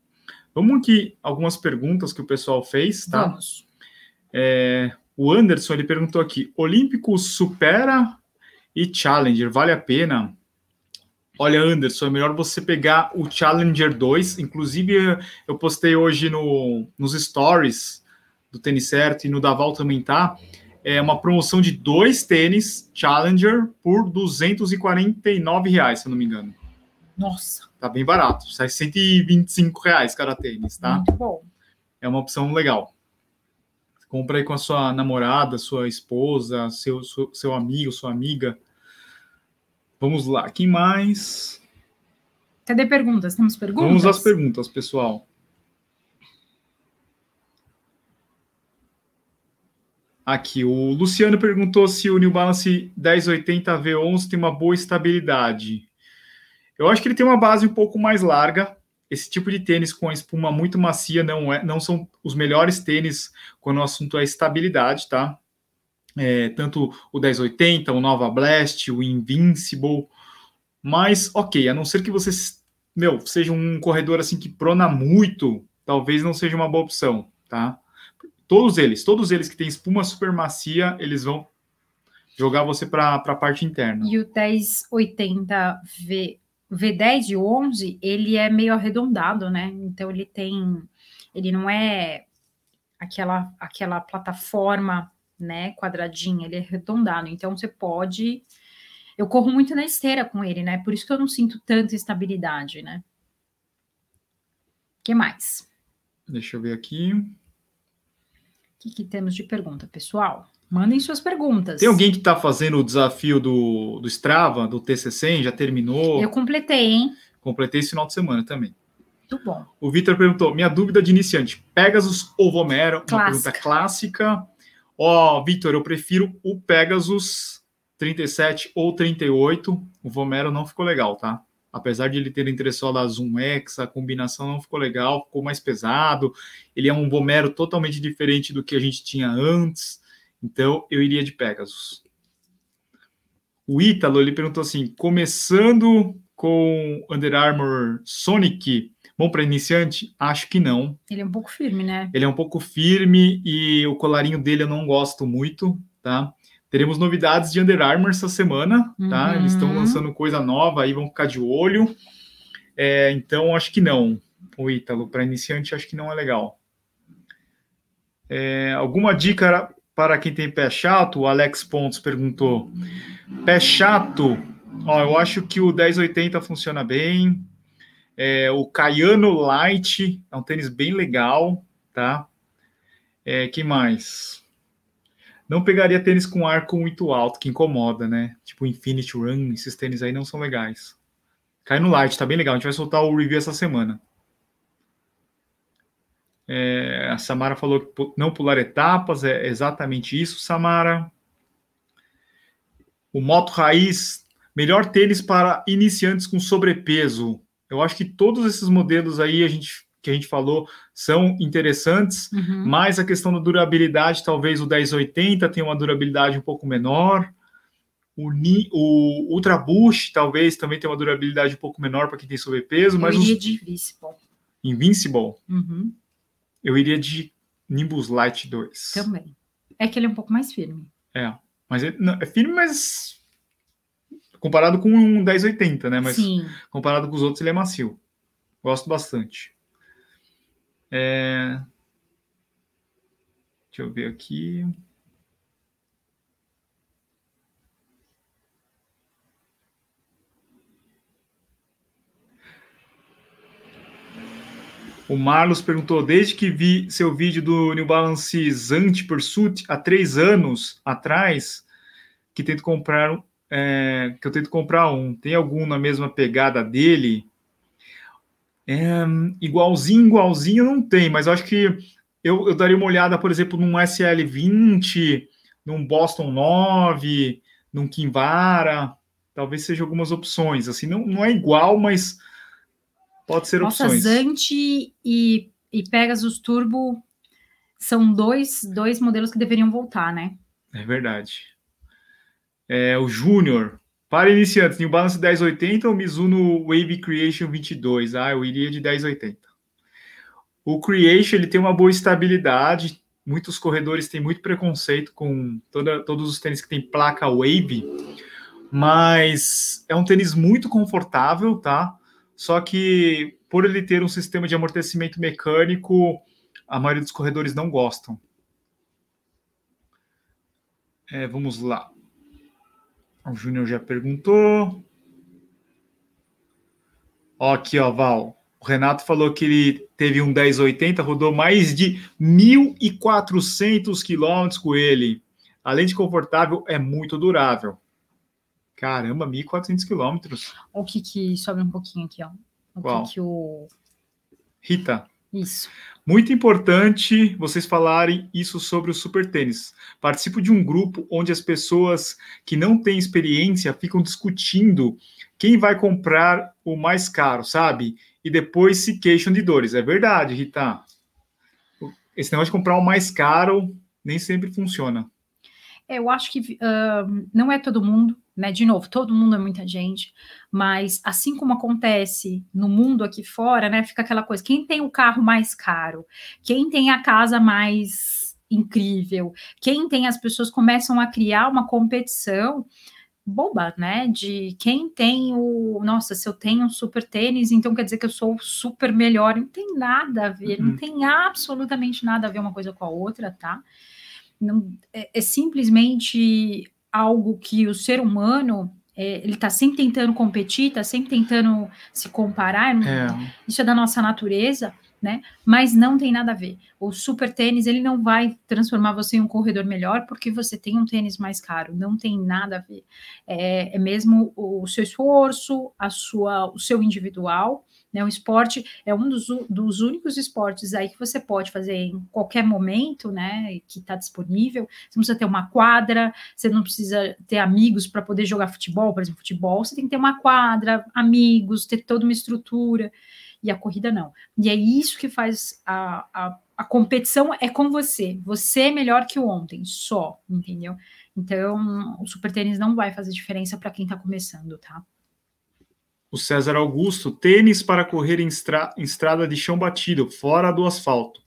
Vamos aqui algumas perguntas que o pessoal fez, tá? Vamos. É, o Anderson ele perguntou aqui: Olímpico supera e Challenger vale a pena? Olha, Anderson, é melhor você pegar o Challenger 2. Inclusive, eu postei hoje no, nos stories do Tênis Certo e no Daval também tá. É uma promoção de dois tênis Challenger por 249 reais, se eu não me engano. Nossa. Tá bem barato. Sai 125 reais cada tênis, tá? Muito bom. É uma opção legal. Compra aí com a sua namorada, sua esposa, seu, seu, seu amigo, sua amiga. Vamos lá, quem mais? Cadê perguntas? Temos perguntas? Vamos às perguntas, pessoal. Aqui, o Luciano perguntou se o New Balance 1080 V11 tem uma boa estabilidade. Eu acho que ele tem uma base um pouco mais larga. Esse tipo de tênis com espuma muito macia não, é, não são os melhores tênis quando o assunto é estabilidade, tá? É, tanto o 1080, o Nova Blast, o Invincible. Mas, ok, a não ser que você meu, seja um corredor assim que prona muito, talvez não seja uma boa opção, tá? Todos eles, todos eles que têm espuma super macia, eles vão jogar você para a parte interna. E o 1080 V, V10 e o 11, ele é meio arredondado, né? Então ele tem, ele não é aquela aquela plataforma, né, quadradinha, ele é arredondado. Então você pode eu corro muito na esteira com ele, né? Por isso que eu não sinto tanta estabilidade, né? O que mais? Deixa eu ver aqui. O que, que temos de pergunta, pessoal? Mandem suas perguntas. Tem alguém que está fazendo o desafio do, do Strava, do TC100? Já terminou? Eu completei, hein? Completei esse final de semana também. Muito bom. O Vitor perguntou: minha dúvida de iniciante: Pegasus ou Vomero? Clássica. Uma pergunta clássica. Ó, oh, Vitor, eu prefiro o Pegasus 37 ou 38. O Vomero não ficou legal, tá? apesar de ele ter entressola a Zoom X, a combinação não ficou legal, ficou mais pesado. Ele é um Vomero totalmente diferente do que a gente tinha antes. Então, eu iria de Pegasus. O Ítalo, ele perguntou assim, começando com Under Armour Sonic, bom para iniciante? Acho que não. Ele é um pouco firme, né? Ele é um pouco firme e o colarinho dele eu não gosto muito, tá? Teremos novidades de Under Armour essa semana, tá? Uhum. Eles estão lançando coisa nova aí, vão ficar de olho. É, então, acho que não. O Ítalo, para iniciante, acho que não é legal. É, alguma dica para quem tem pé chato? O Alex Pontes perguntou. Pé chato, ó, eu acho que o 1080 funciona bem. É, o Caiano Light é um tênis bem legal, tá? É, que mais? Não pegaria tênis com arco muito alto, que incomoda, né? Tipo Infinity Run, esses tênis aí não são legais. Cai no Light, tá bem legal. A gente vai soltar o review essa semana. É, a Samara falou que não pular etapas, é exatamente isso, Samara. O Moto Raiz, melhor tênis para iniciantes com sobrepeso. Eu acho que todos esses modelos aí a gente que a gente falou são interessantes, Uhum. mas a questão da durabilidade, talvez o 1080 tenha uma durabilidade um pouco menor. O, Ni- o Ultra Boost talvez também tenha uma durabilidade um pouco menor para quem tem sobrepeso, mas eu os de Visible. Invincible, Uhum. Eu iria de Nimbus Light 2. Também. É que ele é um pouco mais firme. É, mas é, não, é firme, mas comparado com um 1080, né? Mas Sim. comparado com os outros, ele é macio. Gosto bastante. É, Deixa eu ver aqui. O Marlos perguntou: desde que vi seu vídeo do New Balance Zante Pursuit há três anos atrás, que tento comprar, é, que eu tento comprar um. Tem algum na mesma pegada dele? É, igualzinho, igualzinho não tem, mas acho que eu, eu daria uma olhada, por exemplo, num SL20, num Boston 9, num Kinvara, talvez seja algumas opções. Assim, não, não é igual, mas Pode ser Nossa, opções. Zante e, e Pegasus Turbo são dois, dois modelos que deveriam voltar, né? É verdade. É, o Júnior, para iniciantes, New Balance 1080 ou Mizuno Wave Creation 22? Ah, eu iria de 1080. O Creation ele tem uma boa estabilidade. Muitos corredores têm muito preconceito com toda, todos os tênis que tem placa Wave, mas é um tênis muito confortável, tá? Só que por ele ter um sistema de amortecimento mecânico, a maioria dos corredores não gostam. É, vamos lá. O Júnior já perguntou. Ó, aqui, ó, Val. O Renato falou que ele teve um 1080, rodou mais de 1.400 quilômetros com ele. Além de confortável, é muito durável. Caramba, 1.400 quilômetros. O que que sobe um pouquinho aqui, ó. O Qual? que que o... Rita, Isso. muito importante vocês falarem isso sobre o super tênis. Participo de um grupo onde as pessoas que não têm experiência ficam discutindo quem vai comprar o mais caro, sabe? E depois se queixam de dores. É verdade, Rita. Esse negócio de comprar o mais caro nem sempre funciona. Eu acho que ah, não é todo mundo, né? De novo, todo mundo é muita gente, mas assim como acontece no mundo aqui fora, né? Fica aquela coisa: quem tem o carro mais caro, quem tem a casa mais incrível, quem tem as pessoas começam a criar uma competição boba, né? De quem tem o. Nossa, se eu tenho um super tênis, então quer dizer que eu sou o super melhor. Não tem nada a ver, não Uhum. tem absolutamente nada a ver uma coisa com a outra, tá? Não, é, é simplesmente algo que o ser humano é, ele está sempre tentando competir, está sempre tentando se comparar. É, Isso é da nossa natureza, né? Mas não tem nada a ver. O super tênis ele não vai transformar você em um corredor melhor porque você tem um tênis mais caro. Não tem nada a ver. É, é mesmo o seu esforço, a sua, o seu individual. Né, o esporte é um dos, dos únicos esportes aí que você pode fazer em qualquer momento, né? Que está disponível. Você não precisa ter uma quadra, você não precisa ter amigos para poder jogar futebol, por exemplo, futebol. Você tem que ter uma quadra, amigos, ter toda uma estrutura. E a corrida não. E é isso que faz a, a, a competição é com você. Você é melhor que ontem, só, entendeu? Então, o super tênis não vai fazer diferença para quem está começando, tá? O César Augusto, tênis para correr em, estra- em estrada de chão batido, fora do asfalto.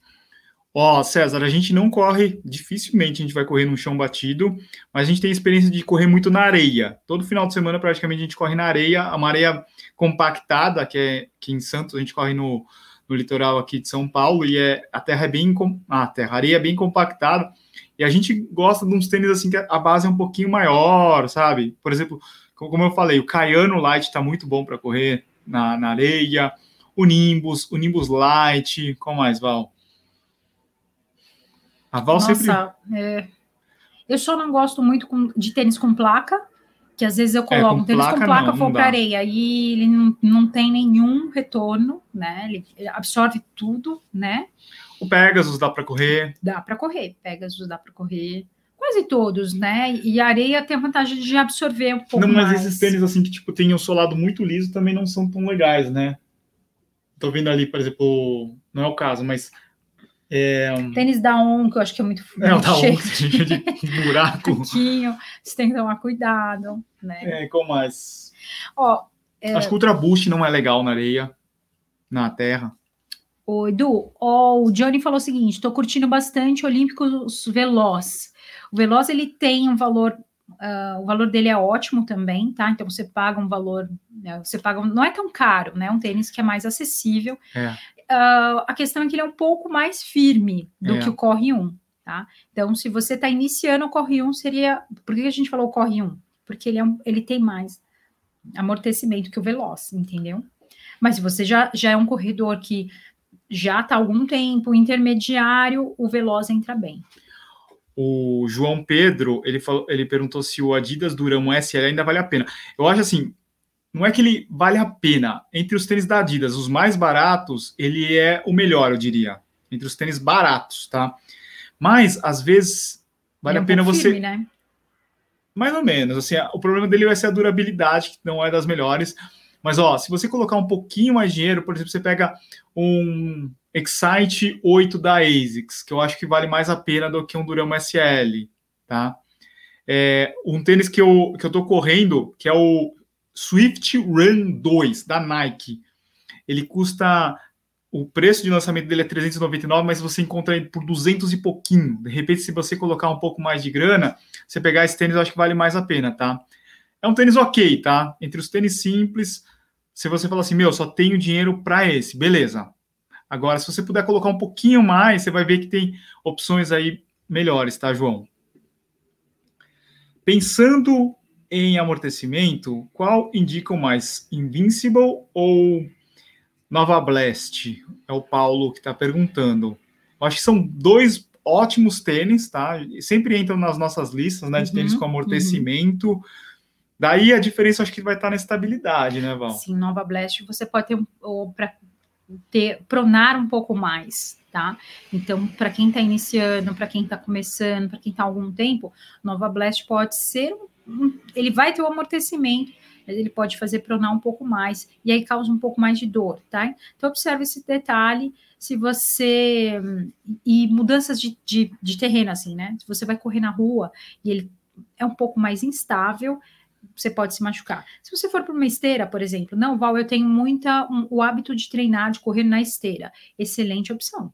Ó, César, a gente não corre, dificilmente a gente vai correr no chão batido, mas a gente tem experiência de correr muito na areia. Todo final de semana, praticamente, a gente corre na areia, uma areia compactada, que é que em Santos a gente corre no, no litoral aqui de São Paulo, e é, a terra é bem. Ah, a terra, a areia é bem compactada, e a gente gosta de uns tênis assim que a base é um pouquinho maior, sabe? Por exemplo, como eu falei, o Caiano Light está muito bom para correr na, na areia, o Nimbus, o Nimbus Light, qual mais, Val? A Val sempre. Nossa, é, eu só não gosto muito com- de tênis com placa, que às vezes eu coloco com um tênis com placa placa não, para dá. areia e ele não, não tem nenhum retorno, né? Ele ele absorve tudo, né? O Pegasus dá para correr. Dá para correr, Pegasus dá para correr, quase todos, né? E a areia tem a vantagem de absorver um pouco não, mas mais. esses tênis assim que tipo tem um solado muito liso também não são tão legais, né? Tô vendo ali, por exemplo, não é o caso, mas é, Tênis da ON, que eu acho que é muito, é o da cheio de buraco. pouquinho, você tem que tomar cuidado, né? É, qual mais? Ó, Acho que o Ultra Boost não é legal na areia, na terra. Ô, Edu, ó, o Johnny falou o seguinte: estou curtindo bastante Olímpicos Veloz. O Veloz ele tem um valor, ah, o valor dele é ótimo também, tá? Então você paga um valor, né, você paga, um- não é tão caro, né? Um tênis que é mais acessível. É. Ah, a questão é que ele é um pouco mais firme do É. que o Corre 1. tá? Então, se você está iniciando o corre 1, seria. Por que a gente falou corre 1? Porque ele, é um, ele tem mais amortecimento que o veloz, entendeu? Mas se você já, já é um corredor que já está algum tempo, intermediário, o veloz entra bem. O João Pedro, ele, falou, ele perguntou se o Adidas Duramo SL ainda vale a pena. Eu acho assim, não é que ele vale a pena. Entre os tênis da Adidas, os mais baratos, ele é o melhor, eu diria. Entre os tênis baratos, tá? Mas, às vezes, vale é um a pena você... Firme, né? Mais ou menos. Assim, o problema dele vai ser a durabilidade, que não é das melhores. Mas, ó, se você colocar um pouquinho mais de dinheiro, por exemplo, você pega um Excite 8 da ASICS, que eu acho que vale mais a pena do que um Duramo SL, tá? É, um tênis que eu, que eu tô correndo, que é o Swift Run 2, da Nike. Ele custa... O preço de lançamento dele é 399, mas você encontra ele por 200 e pouquinho. De repente, se você colocar um pouco mais de grana, você pegar esse tênis, eu acho que vale mais a pena, tá? É um tênis ok, tá? Entre os tênis simples, se você falar assim, meu, só tenho dinheiro para esse, beleza. Agora, se você puder colocar um pouquinho mais, você vai ver que tem opções aí melhores, tá, João? Pensando em amortecimento, qual indicam mais, Invincible ou Nova Blast? É o Paulo que está perguntando. Eu acho que são dois ótimos tênis, tá? Sempre entram nas nossas listas, né, de tênis uhum, com amortecimento. Uhum Daí a diferença acho que vai estar na estabilidade, né, Val? Sim, Nova Blast você pode ter, para ter pronar um pouco mais, tá? Então, para quem está iniciando, para quem está começando, para quem está algum tempo, Nova Blast pode ser um, ele vai ter o um amortecimento, mas ele pode fazer pronar um pouco mais e aí causa um pouco mais de dor, tá? Então observe esse detalhe. Se você e mudanças de, de, de terreno assim, né? Se você vai correr na rua e ele é um pouco mais instável, você pode se machucar. Se você for para uma esteira, por exemplo, não, Val, eu tenho muita um, o hábito de treinar, de correr na esteira. Excelente opção.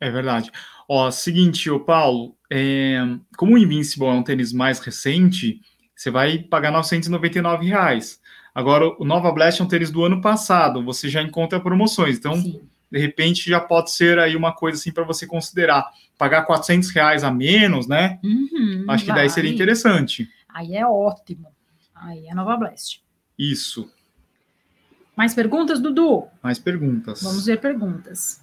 É verdade. Ó, seguinte, o Paulo, é, como o Invincible é um tênis mais recente, você vai pagar 999 reais. Agora, o Nova Blast é um tênis do ano passado, você já encontra promoções. Então, Sim. de repente, já pode ser aí uma coisa assim para você considerar. Pagar 400 reais a menos, né? Uhum, Acho que vai. daí seria interessante. Aí é ótimo. Aí é Nova Blast. Isso. Mais perguntas, Dudu? Mais perguntas. Vamos ver perguntas.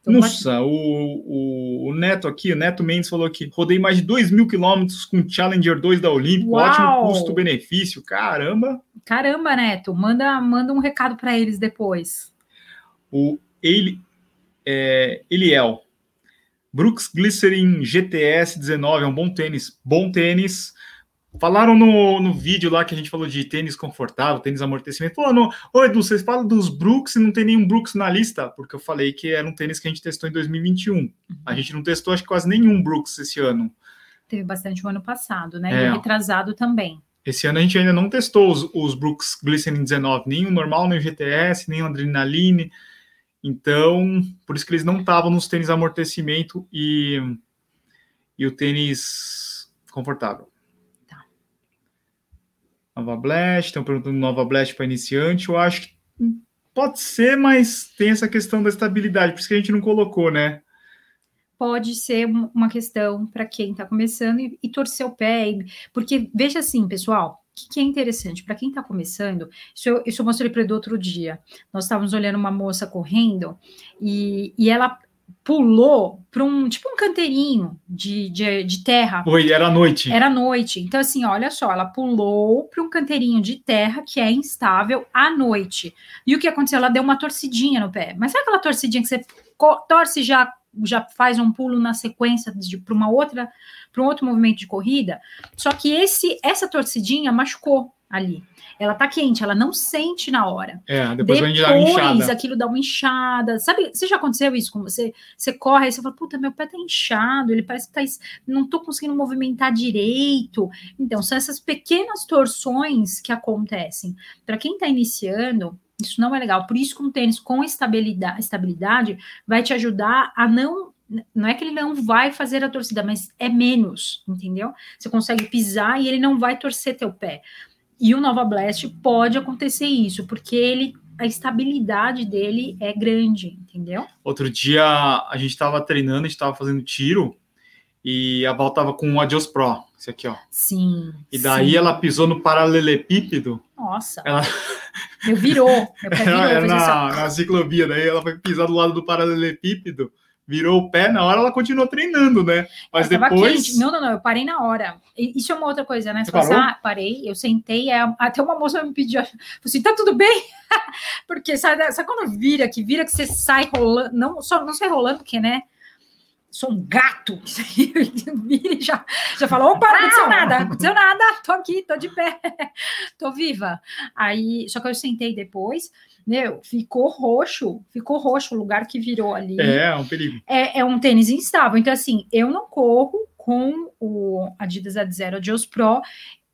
Então, Nossa, o, o, o, Neto aqui, o Neto Mendes falou que rodei mais de 2 mil quilômetros com Challenger 2 da Olímpico, ótimo custo-benefício, caramba. Caramba, Neto, manda, manda um recado para eles depois. O ele, é, Eliel, Brooks Glycerin GTS 19 é um bom tênis, bom tênis, Falaram no, no vídeo lá que a gente falou de tênis confortável, tênis amortecimento. Falou, no, Oi, Edu, vocês falam dos Brooks e não tem nenhum Brooks na lista? Porque eu falei que era um tênis que a gente testou em 2021. Uhum. A gente não testou, acho que quase nenhum Brooks esse ano. Teve bastante o ano passado, né? É. E retrasado também. Esse ano a gente ainda não testou os, os Brooks Glycerin 19, nem o normal, nem o GTS, nem o Adrenaline. Então, por isso que eles não estavam nos tênis amortecimento e, e o tênis confortável. Nova Blast, estão perguntando Nova Blast para iniciante. Eu acho que pode ser, mas tem essa questão da estabilidade, por isso que a gente não colocou, né? Pode ser uma questão para quem está começando e, e, torcer o pé, porque veja assim, pessoal, o que, que, é interessante para quem está começando? Isso eu, isso eu mostrei para ele outro dia. Nós estávamos olhando uma moça correndo e, e ela pulou para um tipo um canteirinho de, de, de, terra. Oi, era noite. Era noite. Então, assim, olha só, ela pulou para um canteirinho de terra que é instável à noite. E o que aconteceu? Ela deu uma torcidinha no pé. Mas sabe aquela torcidinha que você torce já já faz um pulo na sequência para uma outra para um outro movimento de corrida? Só que esse essa torcidinha machucou ali ela tá quente, ela não sente na hora. É, depois, depois inchada. aquilo dá uma inchada. Sabe, você já aconteceu isso com você? Você corre e você fala, puta, meu pé tá inchado, ele parece que tá, não tô conseguindo movimentar direito. Então, são essas pequenas torções que acontecem. Para quem tá iniciando, isso não é legal. Por isso que um tênis com estabilidade, estabilidade vai te ajudar a não não é que ele não vai fazer a torcida, mas é menos, entendeu? Você consegue pisar e ele não vai torcer teu pé. E o Nova Blast pode acontecer isso, porque ele a estabilidade dele é grande, entendeu? Outro dia a gente estava treinando, a gente estava fazendo tiro, E a Val tava com o Adios Pro, esse aqui, ó. Sim. E daí sim. ela pisou no paralelepípedo. Nossa, Ela, eu virou. Pé virou. eu era ó. na, na ciclovia, daí ela foi pisar do lado do paralelepípedo, virou o pé, na hora ela continuou treinando, né? Mas Eu depois. Não, não, não, eu parei na hora. Isso é uma outra coisa, né? Você parou? ah, parei, eu sentei, é, até uma moça me pediu, falou assim, tá tudo bem? porque sabe, sabe quando vira, que vira que você sai rolando, não, só não sai rolando, porque, né? Sou um gato, isso aí, vira e já, já falou, opa, não aconteceu nada, não aconteceu nada, tô aqui, tô de pé, tô viva. Aí, só que eu sentei depois, meu, ficou roxo, ficou roxo o lugar que virou ali É, é um perigo. é, é um tênis instável. Então, assim, eu não corro com o Adidas Adzero Adios Pro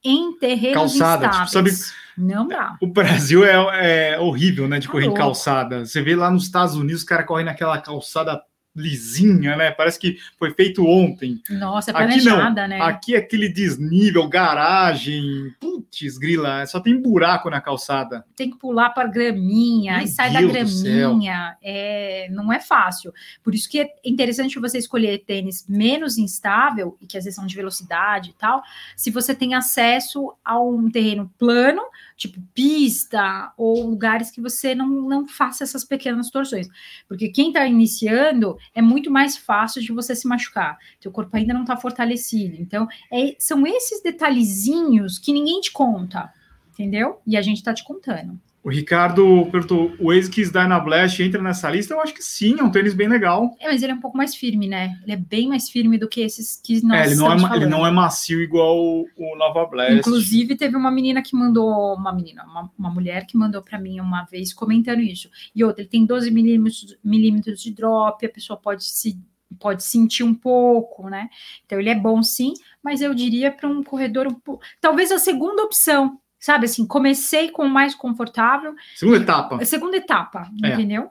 em terrenos Calçada, tipo, instáveis. Não dá. O Brasil é, é horrível, né, de Tá correr em louco. calçada. Você vê lá nos Estados Unidos, os caras correm naquela calçada lisinha, né? Parece que foi feito ontem. Nossa, é Aqui não. planejada, né? Aqui é aquele desnível, garagem, putz, grila, só tem buraco na calçada. Tem que pular para graminha, Meu aí sai Deus da graminha. É, não é fácil. Por isso que é interessante você escolher tênis menos instável, e que às vezes são de velocidade e tal, se você tem acesso a um terreno plano, tipo pista, ou lugares que você não, não faça essas pequenas torções. Porque quem está iniciando é muito mais fácil de você se machucar. Teu corpo ainda não está fortalecido. Então, é- são esses detalhezinhos que ninguém te conta, entendeu? E a gente está te contando. O Ricardo perguntou: o ASICS Dynablast entra nessa lista? Eu acho que sim, é um tênis bem legal. É, mas ele é um pouco mais firme, né? Ele é bem mais firme do que esses que nós É, ele, não é, ma- ele falando. não é macio igual o, o Nova Blast. Inclusive, teve uma menina que mandou, uma menina, uma, uma mulher que mandou para mim uma vez comentando isso. E outra, ele tem 12 milímetros, milímetros de drop, a pessoa pode se pode sentir um pouco, né? Então ele é bom sim, mas eu diria para um corredor um pouco, talvez a segunda opção, sabe assim, comecei com o mais confortável, Segunda etapa. a segunda etapa, É. entendeu?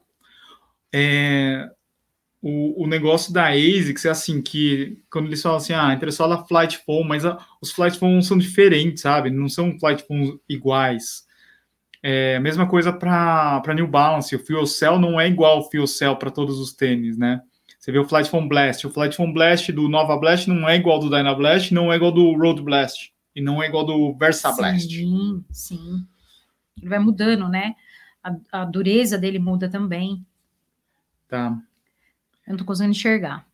É, o, o negócio da ASICS é assim, que quando eles falam assim, ah, interessou a Flight Phone, mas a- os Flight Phones são diferentes, sabe? Não são Flight Phones iguais. É a mesma coisa para New Balance, o Fuel Cell não é igual ao Fuel Cell para todos os tênis, né? Você vê o Flight Phone Blast, o Flight Phone Blast do Nova Blast não é igual ao do Dyna Blast, não é igual ao do Road Blast, e não é igual do Versa Blast. Sim, sim. Ele vai mudando, né? A, a dureza dele muda também. Tá? Eu não tô conseguindo enxergar.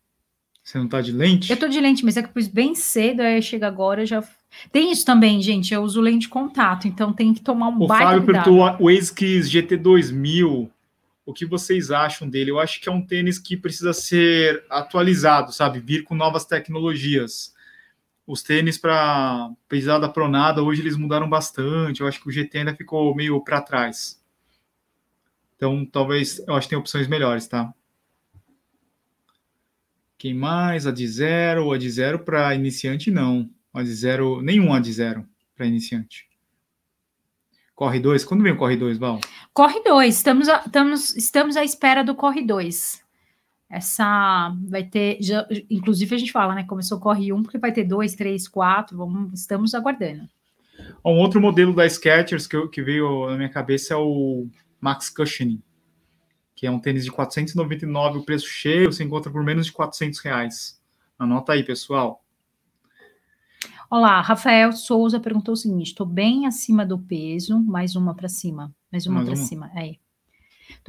Você não tá de lente? Eu tô de lente, mas é que eu pus bem cedo, aí chega agora já. Tem isso também, gente. Eu uso lente de contato, então tem que tomar um O baita Fábio cuidado. perguntou o ASICS GT2000. O que vocês acham dele? Eu acho que é um tênis que precisa ser atualizado, sabe? Vir com novas tecnologias. Os tênis para pesada pronada, hoje eles mudaram bastante. Eu acho que o GT ainda ficou meio para trás. Então, talvez, eu acho que tem opções melhores, tá? Quem mais? A de zero. A de zero para iniciante, não. A de zero, nenhum A de zero para iniciante. Corre 2? Quando vem o Corre 2, Val? Corre 2, estamos, estamos, estamos à espera do Corre 2. Essa vai ter, já- inclusive a gente fala, né? Começou Corre 1, um, porque vai ter 2, 3, 4, vamos, estamos aguardando. Um outro modelo da Skechers que, que veio na minha cabeça é o Max Cushioning, que é um tênis de 499, o preço cheio, você encontra por menos de 400 reais. Anota aí, pessoal. Olá, Rafael Souza perguntou o seguinte: estou bem acima do peso, mais uma para cima, mais uma para cima. Aí.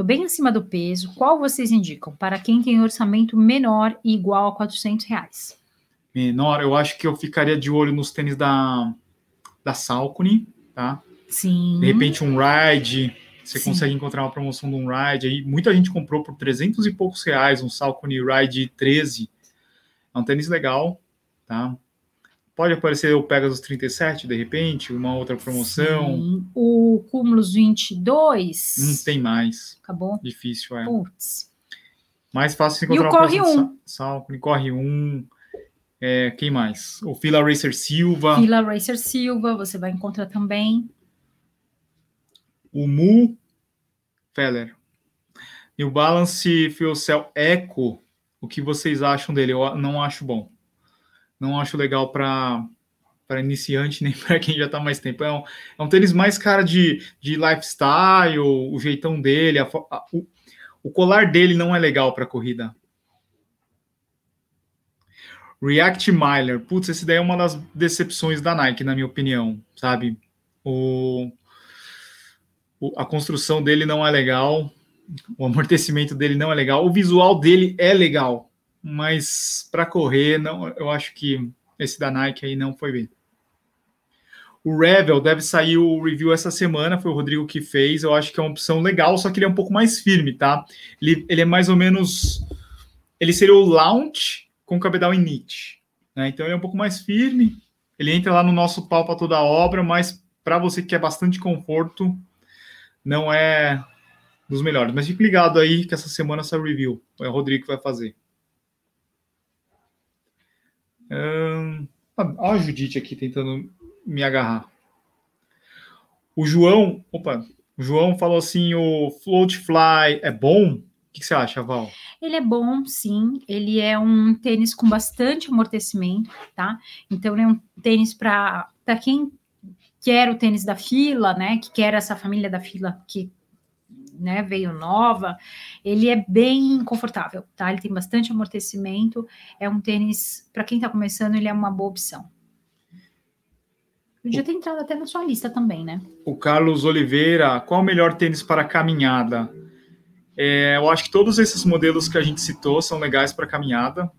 Estou bem acima do peso. Qual vocês indicam para quem tem orçamento menor e igual a 400 reais? Menor, eu acho que eu ficaria de olho nos tênis da, da Salcone, tá? Sim. De repente um Ride, você Sim. consegue encontrar uma promoção de um Ride aí. Muita gente comprou por 300 e poucos reais um Salcone Ride 13. É um tênis legal, tá? Pode aparecer o Pegasus 37, de repente, uma outra promoção. Sim. O Cúmulos 22. Não tem mais. Acabou. Difícil, é. Putz. Mais fácil E encontrar o uma Corre promoção 1. de Sa- Salcone, Corre 1. É, quem mais? O Fila Racer Silva, Fila Racer Silva, você vai encontrar também. o Mu Feller. New Balance Fuel Cell Eco. O que vocês acham dele? Eu não acho bom. Não acho legal para para iniciante nem para quem já está mais tempo. É um, é um tênis mais cara de, de lifestyle, o jeitão dele, a a- o, o colar dele não é legal para corrida. React Miler. Putz, esse daí é uma das decepções da Nike, na minha opinião, sabe? O, o, a construção dele não é legal, o amortecimento dele não é legal, o visual dele é legal, mas para correr, não, eu acho que esse da Nike aí não foi bem. O Revel deve sair o review essa semana, foi o Rodrigo que fez. Eu acho que é uma opção legal, só que ele é um pouco mais firme, tá? Ele, ele é mais ou menos. Ele seria o launch com cabedal init. Né? Então ele é um pouco mais firme. Ele entra lá no nosso pau para toda a obra, mas para você que quer bastante conforto, não é dos melhores. Mas fique ligado aí que essa semana essa review. É o Rodrigo que vai fazer. Hum, olha a Judite aqui tentando me agarrar. O João, opa, o João falou assim: o float fly é bom? O que, você acha, Val? Ele é bom, sim. Ele é um tênis com bastante amortecimento, tá? Então, ele é um tênis para quem quer o tênis da fila, né? Que quer essa família da fila que né, veio nova, ele é bem confortável, tá? Ele tem bastante amortecimento, é um tênis, para quem está começando, ele é uma boa opção. Podia ter entrado até na sua lista também, né? O Carlos Oliveira, qual o melhor tênis para caminhada? É, eu acho que todos esses modelos que a gente citou são legais para caminhada,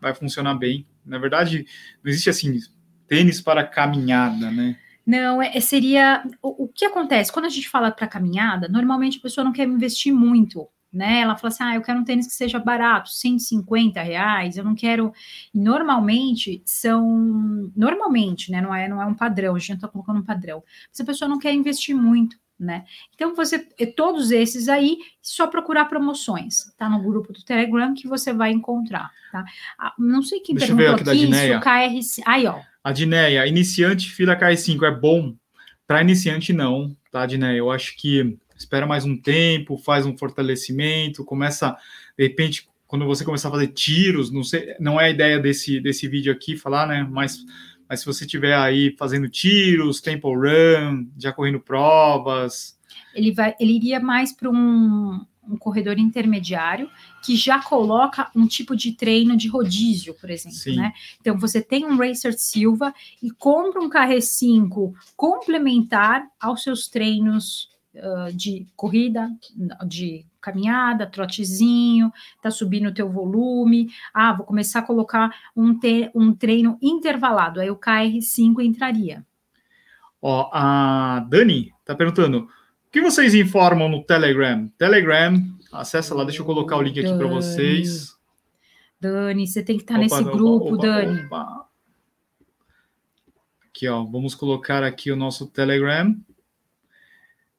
vai funcionar bem. Na verdade, não existe assim tênis para caminhada, né? Não, é, seria o, o que acontece quando a gente fala para caminhada. Normalmente a pessoa não quer investir muito né? Ela fala assim: ah, eu quero um tênis que seja barato, 150 reais, eu não quero. E normalmente são. Normalmente, né? Não é, não é um padrão, a gente está colocando um padrão. Mas a pessoa não quer investir muito. Né? Então, você, todos esses aí, só procurar promoções, tá? No grupo do Telegram que você vai encontrar, tá? Ah, não sei quem Deixa perguntou aqui, aqui isso, KRC. Aí, ó. A Dineia, iniciante fila KR5 é bom? Para iniciante, não, tá, Dineia? Eu acho que espera mais um tempo, faz um fortalecimento, começa, de repente, quando você começar a fazer tiros, não sei, não é a ideia desse, desse vídeo aqui falar, né? Mas, mas se você estiver aí fazendo tiros, temple run, já correndo provas. Ele vai, ele iria mais para um, um corredor intermediário que já coloca um tipo de treino de rodízio, por exemplo, Sim. né? Então você tem um Racer Silva e compra um KR5 complementar aos seus treinos de corrida, de caminhada, trotezinho, tá subindo o teu volume. Ah, vou começar a colocar um, te, um treino intervalado, aí o KR5 entraria. Ó, a Dani tá perguntando: o que vocês informam no Telegram? Telegram, acessa lá, deixa eu colocar o link aqui para vocês. Dani, você tem que estar tá nesse opa, grupo, opa, Dani. Opa. Aqui, ó, vamos colocar aqui o nosso Telegram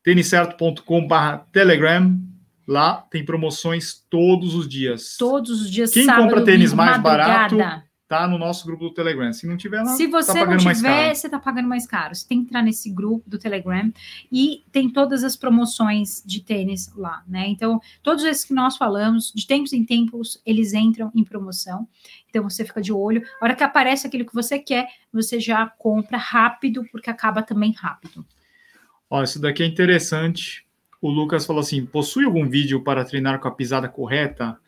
têniscerto.com.br Telegram. Lá tem promoções todos os dias. Todos os dias. Quem sábado, compra tênis mais madrugada. barato tá no nosso grupo do Telegram. Se não tiver lá, se você tá não tiver, você tá pagando mais caro. Você tem que entrar nesse grupo do Telegram e tem todas as promoções de tênis lá, né? Então, todos esses que nós falamos, de tempos em tempos, eles entram em promoção. Então, você fica de olho. A hora que aparece aquilo que você quer, você já compra rápido, porque acaba também rápido. Ó, isso daqui é interessante. O Lucas falou assim: possui algum vídeo para treinar com a pisada correta?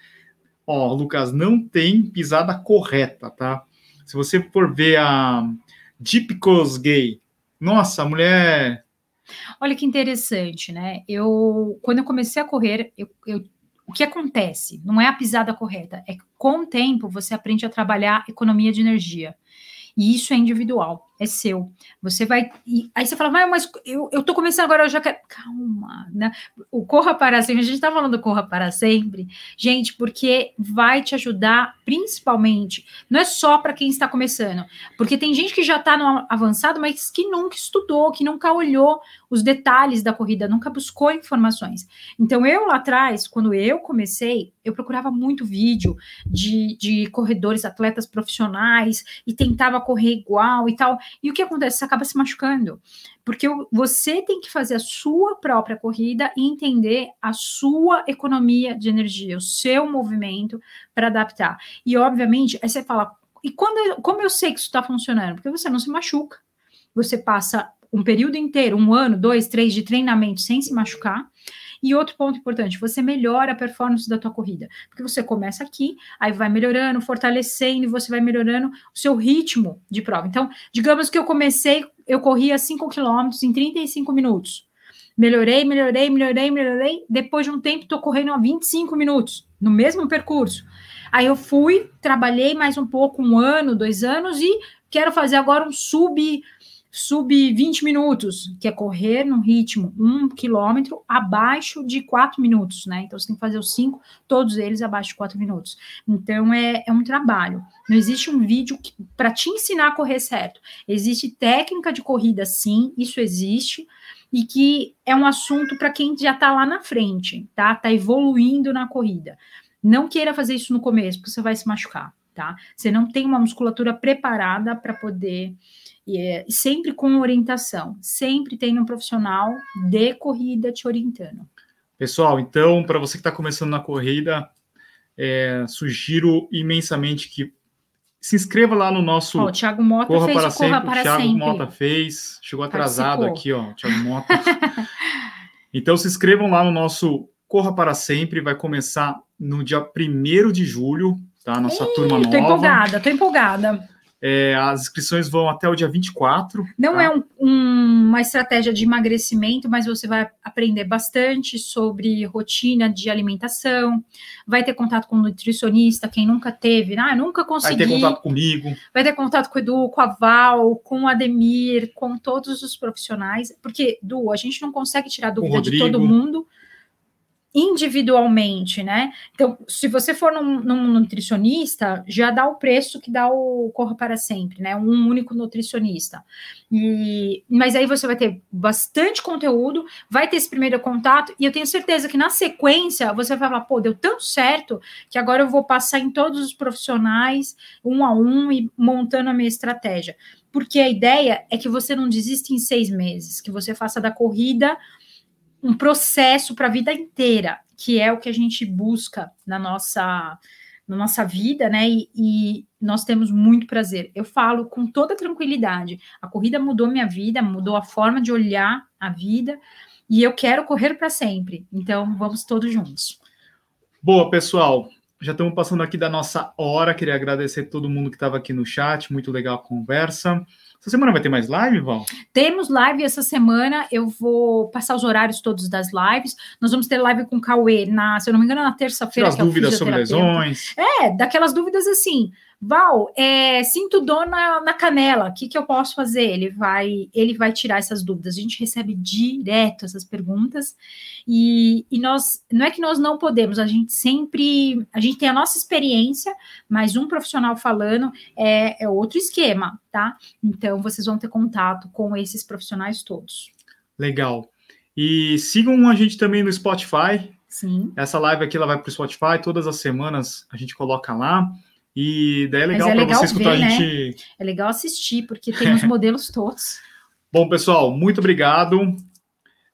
Ó, Lucas, não tem pisada correta, tá? Se você for ver a Deepcos Gay, nossa, mulher. Olha que interessante, né? Eu, quando eu comecei a correr, eu, eu, o que acontece? Não é a pisada correta, é que com o tempo você aprende a trabalhar economia de energia. E isso é individual, é seu. Você vai. aí você fala, mas eu, eu tô começando agora, eu já quero. Calma, né? O Corra para Sempre, a gente tá falando do Corra para Sempre, gente, porque vai te ajudar, principalmente, não é só para quem está começando, porque tem gente que já está no avançado, mas que nunca estudou, que nunca olhou os detalhes da corrida, nunca buscou informações. Então, eu lá atrás, quando eu comecei, eu procurava muito vídeo de, de corredores, atletas profissionais, e tentava correr igual e tal. E o que acontece? Você acaba se machucando. Porque você tem que fazer a sua própria corrida e entender a sua economia de energia, o seu movimento para adaptar. E, obviamente, aí você fala, e quando, como eu sei que isso está funcionando? Porque você não se machuca. Você passa um período inteiro, um ano, dois, três de treinamento sem se machucar. E outro ponto importante, você melhora a performance da tua corrida, porque você começa aqui, aí vai melhorando, fortalecendo, e você vai melhorando o seu ritmo de prova. Então, digamos que eu comecei, eu corria 5 quilômetros em 35 minutos. Melhorei, melhorei, melhorei, melhorei. Depois de um tempo, estou correndo a 25 minutos, no mesmo percurso. Aí eu fui, trabalhei mais um pouco, um ano, dois anos, e quero fazer agora um sub sub 20 minutos, que é correr num ritmo um quilômetro abaixo de quatro minutos, né? Então você tem que fazer os cinco, todos eles abaixo de quatro minutos. Então é, é um trabalho. Não existe um vídeo para te ensinar a correr certo. Existe técnica de corrida, sim, isso existe, e que é um assunto para quem já está lá na frente, tá? Tá evoluindo na corrida. Não queira fazer isso no começo, porque você vai se machucar, tá? Você não tem uma musculatura preparada para poder e é, sempre com orientação, sempre tem um profissional de corrida te orientando. Pessoal, então, para você que está começando na corrida, é, sugiro imensamente que se inscreva lá no nosso. Ó, o Thiago Mota Corra fez para o sempre. Corra para o Thiago sempre. Mota fez, chegou atrasado Participou. aqui, ó. Thiago Mota. então se inscrevam lá no nosso Corra para Sempre, vai começar no dia 1 de julho, tá? Nossa turma Tô nova. empolgada, tô empolgada. É, as inscrições vão até o dia 24. Não tá? é um- um- uma estratégia de emagrecimento, mas você vai aprender bastante sobre rotina de alimentação, vai ter contato com um nutricionista, quem nunca teve, ah, nunca Vai consegui. ter contato comigo. vai ter contato com o Edu, com a Val, com o Ademir, com todos os profissionais, porque, Du, a gente não consegue tirar dúvida de todo mundo individualmente, né? Então, se você for num, num nutricionista, já dá o preço que dá o Corra para Sempre, né? Um único nutricionista. E, mas aí você vai ter bastante conteúdo, vai ter esse primeiro contato, e eu tenho certeza que na sequência você vai falar, pô, deu tão certo que agora eu vou passar em todos os profissionais, um a um, e montando a minha estratégia. Porque a ideia é que você não desista em seis meses, que você faça da corrida um processo para a vida inteira, que é o que a gente busca na nossa na nossa vida, né? E, e nós temos muito prazer. Eu falo com toda tranquilidade. A corrida mudou minha vida, mudou a forma de olhar a vida, e eu quero correr para sempre. Então, vamos todos juntos. Boa, pessoal. Já estamos passando aqui da nossa hora. Queria agradecer todo mundo que estava aqui no chat. Muito legal a conversa. Essa semana vai ter mais live, Val? Temos live essa semana. Eu vou passar os horários todos das lives. Nós vamos ter live com o Cauê na, se eu não me engano, na terça-feira. as é dúvidas sobre lesões. É, daquelas dúvidas assim. Val, é, sinto dor na, na canela, o que, que eu posso fazer? Ele vai, ele vai tirar essas dúvidas. A gente recebe direto essas perguntas e, e nós, não é que nós não podemos, a gente sempre, a gente tem a nossa experiência, mas um profissional falando é, é outro esquema, tá? Então vocês vão ter contato com esses profissionais todos. Legal. E sigam a gente também no Spotify. Sim. Essa live aqui ela vai para o Spotify. Todas as semanas a gente coloca lá. E daí é legal é para você escutar ver, a gente. É legal assistir, porque tem os modelos todos. Bom, pessoal, muito obrigado.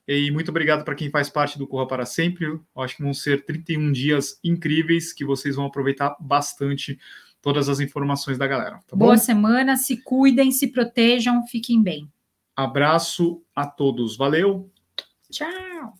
E muito obrigado para quem faz parte do Corra para Sempre. Eu acho que vão ser 31 dias incríveis que vocês vão aproveitar bastante todas as informações da galera. Tá bom? Boa semana, se cuidem, se protejam, fiquem bem. Abraço a todos. Valeu! Tchau!